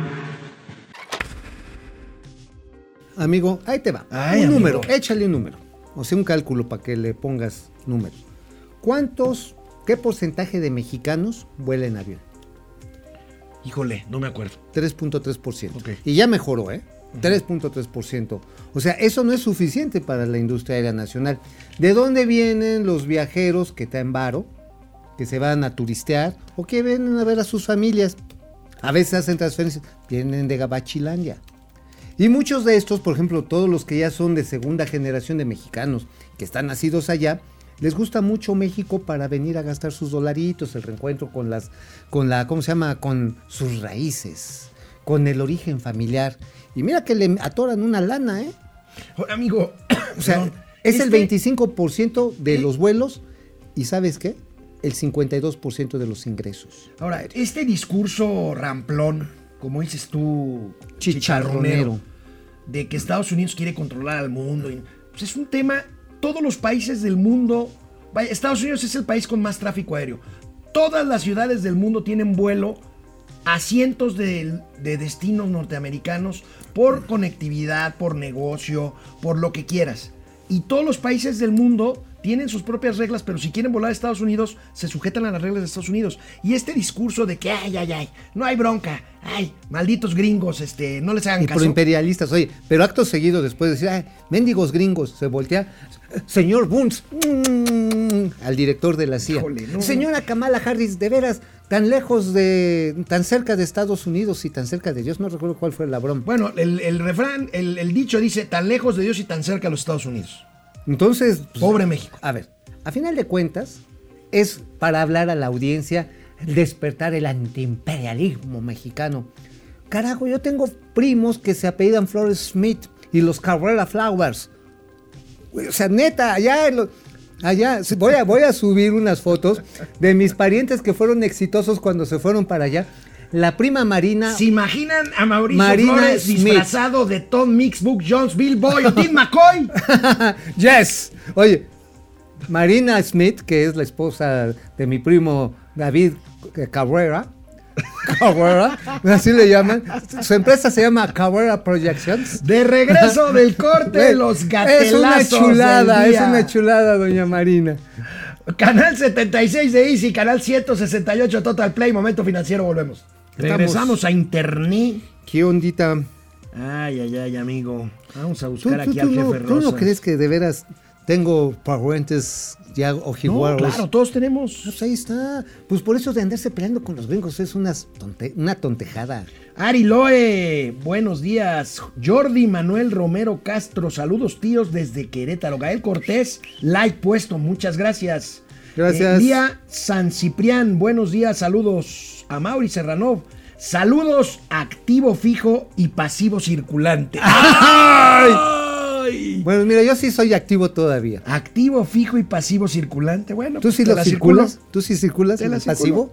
Amigo, ahí te va. Ay, un amigo. número, échale un número. O sea, un cálculo para que le pongas número. ¿Cuántos, qué porcentaje de mexicanos vuela en avión? Híjole, no me acuerdo. 3.3%. Ok. Y ya mejoró, ¿eh? 3.3%. O sea, eso no es suficiente para la industria aérea nacional. ¿De dónde vienen los viajeros que están en varo, que se van a turistear o que vienen a ver a sus familias? A veces hacen transferencias, vienen de Gabachilandia. Y muchos de estos, por ejemplo, todos los que ya son de segunda generación de mexicanos que están nacidos allá, les gusta mucho México para venir a gastar sus dolaritos, el reencuentro con las, con la, ¿cómo se llama? Con sus raíces, con el origen familiar. Y mira que le atoran una lana, ¿eh? Oye, amigo, O sea, Es el Este- 25% de ¿Eh? los vuelos y ¿sabes qué? El 52% de los ingresos. Ahora, este discurso ramplón, como dices tú, Chicharronero. de que Estados Unidos quiere controlar al mundo, pues es un tema, todos los países del mundo, Estados Unidos es el país con más tráfico aéreo. Todas las ciudades del mundo tienen vuelo a cientos de, de destinos norteamericanos por conectividad, por negocio, por lo que quieras. Y todos los países del mundo tienen sus propias reglas, pero si quieren volar a Estados Unidos, se sujetan a las reglas de Estados Unidos. Y este discurso de que, ay, ay, ay, no hay bronca, ay, malditos gringos, este, no les hagan Y caso. por imperialistas, oye, pero acto seguido después de decir, ay, mendigos gringos, se voltea, señor Bunz, mm, al director de la CIA. Híjole, no. Señora Kamala Harris, de veras, tan lejos de, tan cerca de Estados Unidos y tan cerca de Dios, no recuerdo cuál fue la broma. Bueno, el, el refrán, el, el dicho dice, tan lejos de Dios y tan cerca a los Estados Unidos. Entonces, pues, Pobre México. A ver, a final de cuentas, es para hablar a la audiencia, despertar el antiimperialismo mexicano. Carajo, yo tengo primos que se apellidan Flores Smith y los Cabrera Flowers. O sea, neta, allá, en allá, voy a, voy a subir unas fotos de mis parientes que fueron exitosos cuando se fueron para allá. La prima Marina, ¿Se imaginan a Mauricio Marina Flores Smith. disfrazado de Tom Mix, Book Jones, Bill Boy o Tim McCoy? yes. Oye, Marina Smith, que es la esposa de mi primo David Cabrera. Cabrera, así le llaman. Su empresa se llama Cabrera Projections. De regreso del corte, Güey, los Es gatelazos una chulada, del es una chulada, doña Marina. Canal 76 de Easy, canal 168 Total Play, Momento Financiero, volvemos. Regresamos a Internet. ¿Qué ondita? Ay, ay, ay, amigo. Vamos a ¿Tú, buscar aquí tú al no, jefe tú no crees que de veras tengo parientes ya No, ojiguaros? claro, todos tenemos. Pues ahí está. Pues por eso de andarse peleando con los gringos es tonte- una tontejada. Ari Loe, buenos días. Jordi Manuel Romero Castro, saludos tíos desde Querétaro. Gael Cortés, like puesto, muchas gracias. Gracias. Eh, Lía San Ciprián, buenos días, saludos a Mauri Serranov. Saludos activo fijo y pasivo circulante. ¡Ay! Bueno, mira, yo sí soy activo todavía. Activo fijo y pasivo circulante. Bueno, ¿Tú sí te lo la circulas? ¿Tú sí circulas en el pasivo?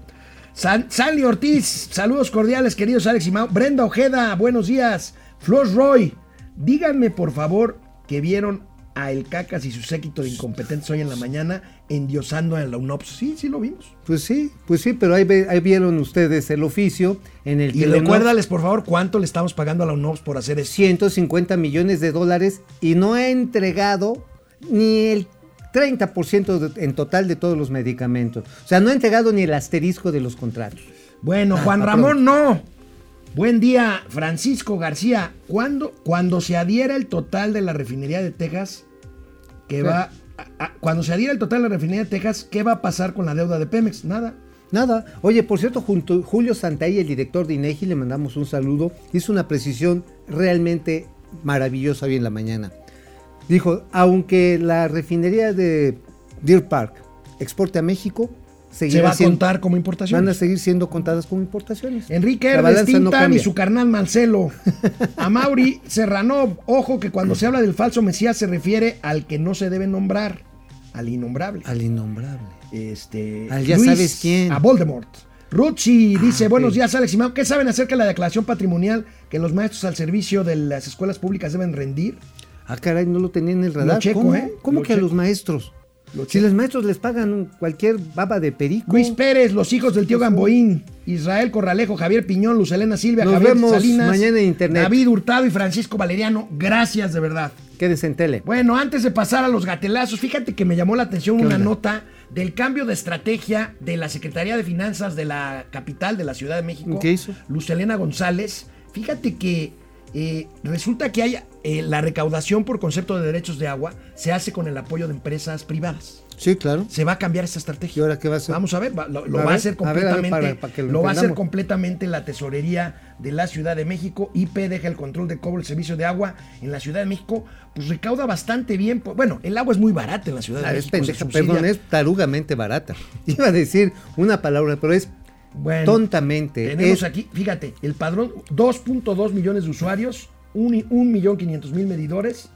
San, Ortiz, saludos cordiales, queridos Alex y Mau. Brenda Ojeda, buenos días. Flor Roy, díganme por favor que vieron a El Cacas y su séquito de incompetentes hoy en la mañana endiosando a la UNOPS. Sí, sí lo vimos. Pues sí, pues sí, pero ahí, ve- ahí vieron ustedes el oficio en el Y que le recuérdales por favor cuánto le estamos pagando a la UNOPS por hacer eso. 150 millones de dólares y no ha entregado ni el 30% de- en total de todos los medicamentos. O sea, no ha entregado ni el asterisco de los contratos. Bueno, Ah, Juan patrón. Ramón, no. Buen día, Francisco García. ¿Cuándo, cuando se adhiera el total de la refinería de Texas, que va... a- a- cuando se adhiera el total de la refinería de Texas, ¿qué va a pasar con la deuda de Pemex? Nada. Nada. Oye, por cierto, junto Julio Santaí, el director de INEGI, le mandamos un saludo. Hizo una precisión realmente maravillosa hoy en la mañana. Dijo, aunque la refinería de Deer Park exporte a México, Se va a contar como van a importaciones. seguir siendo contadas como importaciones. Enrique no Tintan y su carnal Marcelo. A Mauri Serrano, ojo que cuando se habla del falso Mesías se refiere al que no se debe nombrar, al innombrable. Al innombrable. Este, Al ya sabes quién. A Voldemort. Ruchi dice, Ah, buenos ok. días Alex y Mau. ¿Qué saben acerca de la declaración patrimonial que los maestros al servicio de las escuelas públicas deben rendir? Ah, caray, no lo tenía en el radar. Lo checo, ¿Cómo, ¿eh? ¿Cómo Lo que a los maestros? Si los maestros les pagan cualquier baba de perico. Luis Pérez, los hijos del tío Gamboín, Israel Corralejo, Javier Piñón, Luz Elena Silvia, Nos Javier vemos Salinas, mañana en internet. David Hurtado y Francisco Valeriano. Gracias de verdad. Quédense en tele. Bueno, antes de pasar a los gatelazos, fíjate que me llamó la atención ¿Qué una onda? nota del cambio de estrategia de la Secretaría de Finanzas de la capital de la Ciudad de México. ¿Qué hizo? Lucelena González. Fíjate que eh, resulta que hay eh, la recaudación por concepto de derechos de agua se hace con el apoyo de empresas privadas. Sí, claro. Se va a cambiar esa estrategia. ¿Y ahora qué va a hacer? Vamos a ver, va- lo, lo A va a hacer a ver, completamente, para- para que lo lo va a hacer completamente la tesorería de la Ciudad de México. IP deja el control de cobro del servicio de agua en la Ciudad de México, pues recauda bastante bien. pues, Bueno, el agua es muy barata en la Ciudad de México. pendeja, perdón, es tarugamente barata. Iba a decir una palabra, pero es Bueno, tontamente. Tenemos es- aquí, fíjate, el padrón, 2.2 millones de usuarios, 1 millón 500 mil medidores.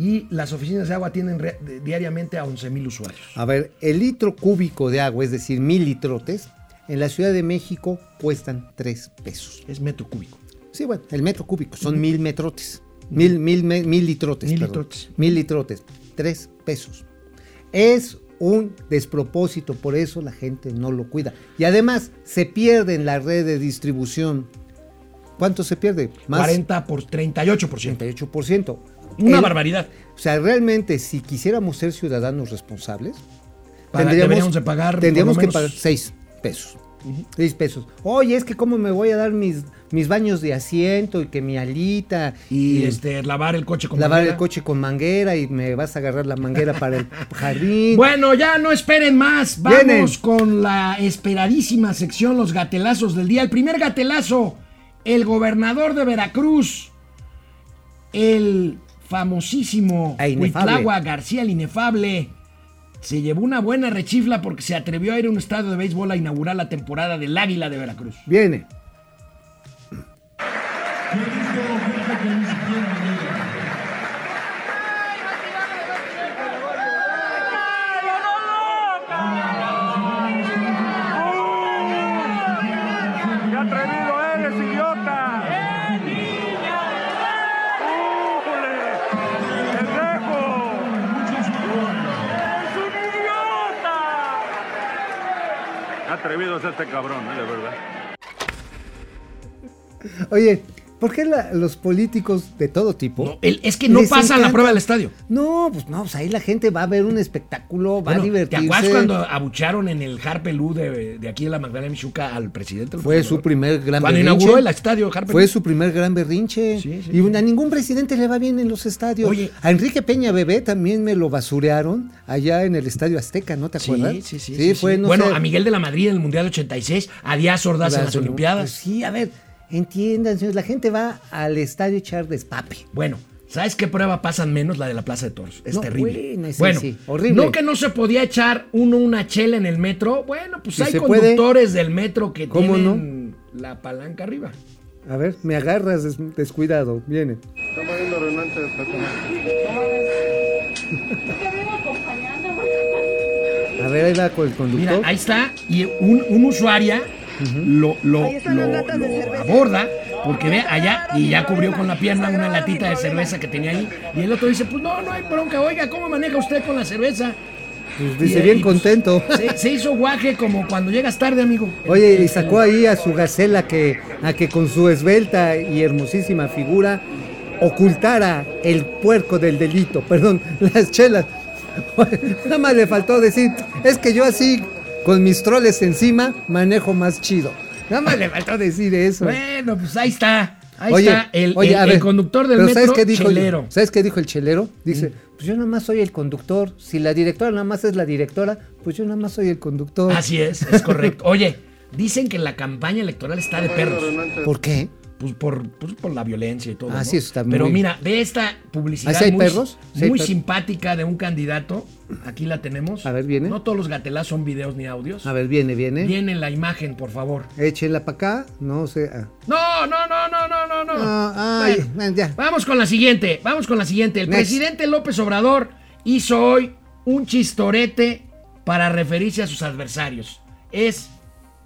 y las oficinas de agua tienen diariamente a 11 mil usuarios. A ver, el litro cúbico de agua, es decir, mil litrotes, en la Ciudad de México cuestan 3 pesos. Es metro cúbico. Sí, bueno, el metro cúbico, son mil metrotes. Mil, mil, me- mil litrotes. Mil perdón. litrotes. Mil litrotes. 3 pesos. Es un despropósito, por eso la gente no lo cuida. Y además, se pierde en la red de distribución. ¿Cuánto se pierde? 40 por 38%. 38%. Una El- barbaridad. O sea, realmente, si quisiéramos ser ciudadanos responsables, Paga- deberíamos de pagar tendríamos que pagar 6 pesos. 6 pesos. Oye, es que cómo me voy a dar mis, mis baños de asiento y que mi alita Y este, lavar el coche con lavar manguera. el coche con manguera y me vas a agarrar la manguera para el jardín. Bueno, ya no esperen más. Vamos Vienen. con la esperadísima sección Los Gatelazos del día. El primer gatelazo, el gobernador de Veracruz, el famosísimo Ah, inefable. Cuitlagua García el Inefable, se llevó una buena rechifla porque se atrevió a ir a un estadio de béisbol a inaugurar la temporada del Águila de Veracruz. Viene. Atrevido es este cabrón, eh, de verdad! Oye, ¿por qué la- los políticos de todo tipo? No, el- es que no pasan la prueba del estadio. No, pues no, pues ahí la gente va a ver un espectáculo, va Bueno, a ¿Te divertirse. acuerdas cuando abucharon en el Harpelú de, de aquí de la Magdalena Michuca al presidente? Fue su primer gran Cuando berrinche. inauguró el estadio Harpelú. Fue su primer gran berrinche. Sí, sí, y a ningún presidente le va bien en los estadios. Oye. a Enrique Peña Bebé también me lo basurearon allá en el Estadio Azteca, ¿no te acuerdas? Sí, sí, sí. sí, fue, no bueno, sé, a Miguel de la Madrid en el Mundial 86, a Díaz Ordaz en las Pues Olimpiadas. sí, a ver, entiendan, señores, la gente va al estadio a echar despape. Bueno, ¿sabes qué prueba pasan menos? La de la Plaza de Toros. Es No, terrible. bueno, sí, bueno, sí, horrible. no que no se podía echar uno una chela en el metro. Bueno, pues hay puede. conductores del metro que ¿Cómo tienen la palanca arriba. A ver, me agarras des- descuidado, viene. A ver, ahí va con el conductor. Mira, ahí está. Y un, un usuaria lo, lo, lo- lo aborda porque ve allá y ya cubrió con la pierna una latita de cerveza que tenía ahí. Y el otro dice, pues no, no hay bronca. Oiga, ¿cómo maneja usted con la cerveza? Pues dice Y- bien y, pues, contento. Se, se hizo guaje como cuando llegas tarde, amigo. Oye, y sacó ahí a su gacela que, a que con su esbelta y hermosísima figura ocultara el puerco del delito, perdón, las chelas. Nada más le faltó decir, es que yo así, con mis troles encima, manejo más chido. Nada más le faltó decir eso. Bueno, pues ahí está. Ahí Oye, está el, oye, el- conductor del metro ¿sabes qué dijo, chelero. ¿Sabes qué dijo el chelero? Dice, pues yo nada más soy el conductor. Si la directora nada más es la directora, pues yo nada más soy el conductor. Así es, es correcto. Oye, dicen que la campaña electoral está de perros. ¿Por qué? Pues por, pues por la violencia y todo. Ah, ¿no? está Pero muy- mira, ve esta publicidad ¿Ah, sí hay muy, perros? ¿Sí hay muy perros? simpática de un candidato. Aquí la tenemos. A ver, viene. No todos los gatelás son videos ni audios. A ver, viene, viene. Viene la imagen, por favor. Échela para acá, no sé. ah. No, no, no, no, no, no, no. Ay, Bueno, bueno, ya. Vamos con la siguiente, vamos con la siguiente. El Next. presidente López Obrador hizo hoy un chistorete para referirse a sus adversarios. Es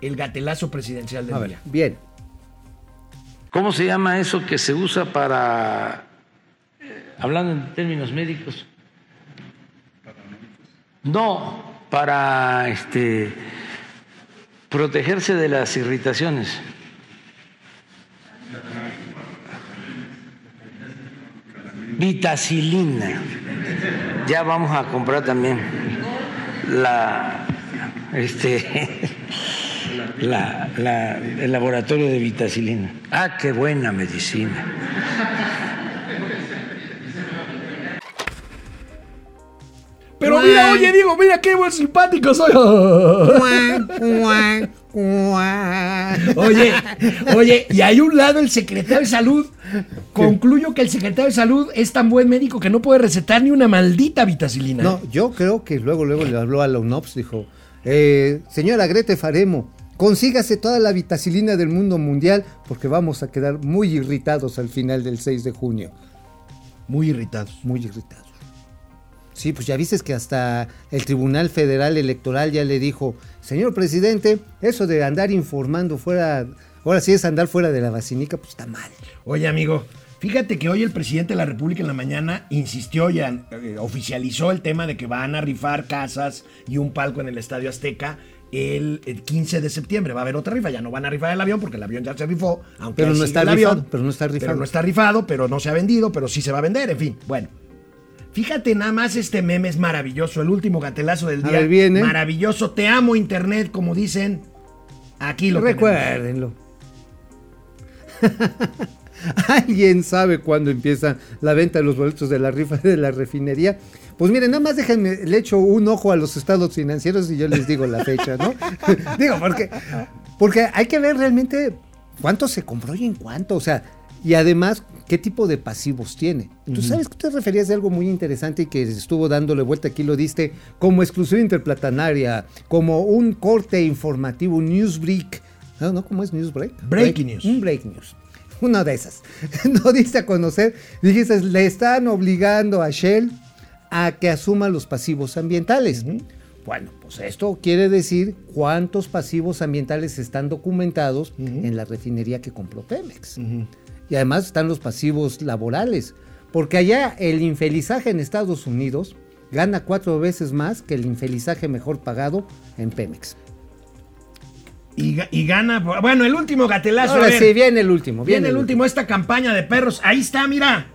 el gatelazo presidencial del A ver, bien. ¿Cómo se llama eso que se usa para, eh, hablando en términos médicos? No, para este, protegerse de las irritaciones. Vitacilina. Ya vamos a comprar también la, este, la, la- el laboratorio de vitacilina. Ah, qué buena medicina. Pero mira, oye, Diego, mira qué buen simpático soy. Oye, oye, y hay un lado el secretario de salud. Concluyo que el secretario de salud es tan buen médico que no puede recetar ni una maldita vitacilina. No, yo creo que luego, luego le habló a la UNOPS, dijo, eh, señora Grete Faremo, consígase toda la vitacilina del mundo mundial porque vamos a quedar muy irritados al final del 6 de junio. Muy irritados. Muy irritados. Sí, pues ya viste que hasta el Tribunal Federal Electoral ya le dijo, señor presidente, eso de andar informando fuera, ahora sí es andar fuera de la vacinica, pues está mal. Oye, amigo, fíjate que hoy el presidente de la República en la mañana insistió y eh, oficializó el tema de que van a rifar casas y un palco en el Estadio Azteca el, el 15 de septiembre. Va a haber otra rifa, ya no van a rifar el avión porque el avión ya se rifó, aunque Pero no está el rifado, avión. pero no está rifado. Pero no está rifado, pero no se ha vendido, pero sí se va a vender, en fin, bueno. Fíjate nada más, este meme es maravilloso, el último gatelazo del día. ver, viene. Maravilloso, te amo internet, como dicen. Aquí lo. Recuérdenlo. ¿Alguien sabe cuándo empieza la venta de los boletos de la rifa de la refinería? Pues miren, nada más déjenme, le echo un ojo a los estados financieros y yo les digo la fecha, ¿no? digo, porque, porque hay que ver realmente cuánto se compró y en cuánto, o sea, y además qué tipo de pasivos tiene. Tú sabes que te referías a algo muy interesante y que estuvo dándole vuelta aquí, lo diste como exclusiva interplatanaria, como un corte informativo, un news break. No, no, ¿cómo es news break? Breaking Break- news. Un break news. Una de esas. No diste a conocer, dijiste, le están obligando a Shell a que asuma los pasivos ambientales. Bueno, pues esto quiere decir cuántos pasivos ambientales están documentados en la refinería que compró Pemex. Y además están los pasivos laborales, porque allá el infelizaje en Estados Unidos gana cuatro veces más que el infelizaje mejor pagado en Pemex. Y, y gana. Bueno, el último gatelazo. a Ahora ver. sí, viene el último. Viene el último, esta campaña de perros. Ahí está, mira.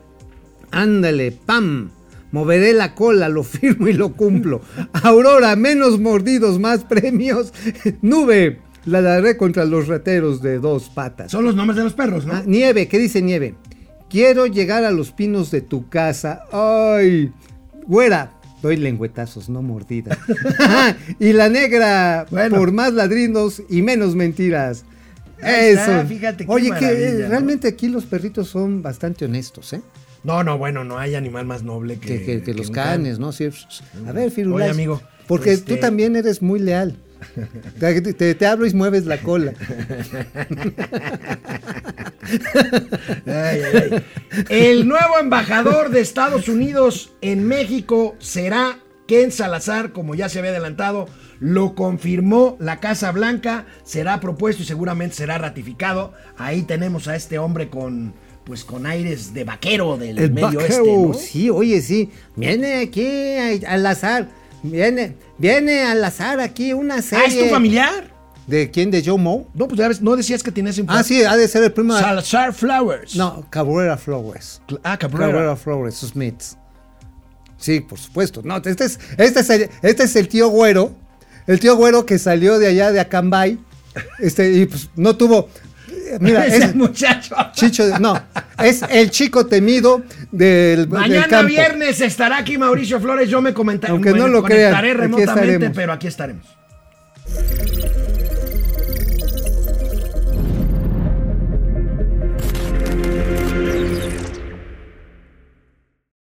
Ándale, pam. Moveré la cola, lo firmo y lo cumplo. Aurora, menos mordidos, más premios. Nube, la daré contra los rateros de dos patas. Son los nombres de los perros, ¿no? Ah, nieve, ¿qué dice Nieve? Quiero llegar a los pinos de tu casa. Ay, güera. Doy lengüetazos, no mordidas. y la negra, Bueno. por más ladrinos y menos mentiras. Ahí Eso. está, fíjate Oye, que eh, ¿no? realmente aquí los perritos son bastante honestos, ¿eh? No, no, bueno, no hay animal más noble que, que, que- que los canes, can. ¿no? Sí, a ver, Firulais. Oye, amigo, Porque este- tú también eres muy leal. Te, te- te hablo y mueves la cola. Ay, ay, ay. El nuevo embajador de Estados Unidos en México será Ken Salazar, como ya se había adelantado. Lo confirmó la Casa Blanca, será propuesto y seguramente será ratificado. Ahí tenemos a este hombre con, pues, con aires de vaquero del El medio vaquero, este, ¿no? sí, oye, sí. Viene aquí al azar. Viene, viene al azar aquí una serie. Ah, ¿es tu familiar? ¿De quién? ¿De Joe Moe? No, pues ya ves, no decías que tienes Ah, sí, ha de ser el primo. de- Salazar Flowers. No, Cabrera Flores. Ah, Cabrera. Cabrera Flores, Smiths. Sí, por supuesto. No, este es, este es, el, este es el tío güero. El tío güero que salió de allá de Acambay. Este, y pues no tuvo. Mira, es muchacho. Chicho, no, es el chico temido del, del Mañana campo. viernes estará aquí Mauricio Flores. Yo me comentaré. Aunque no lo crean, aquí remotamente, pero aquí estaremos.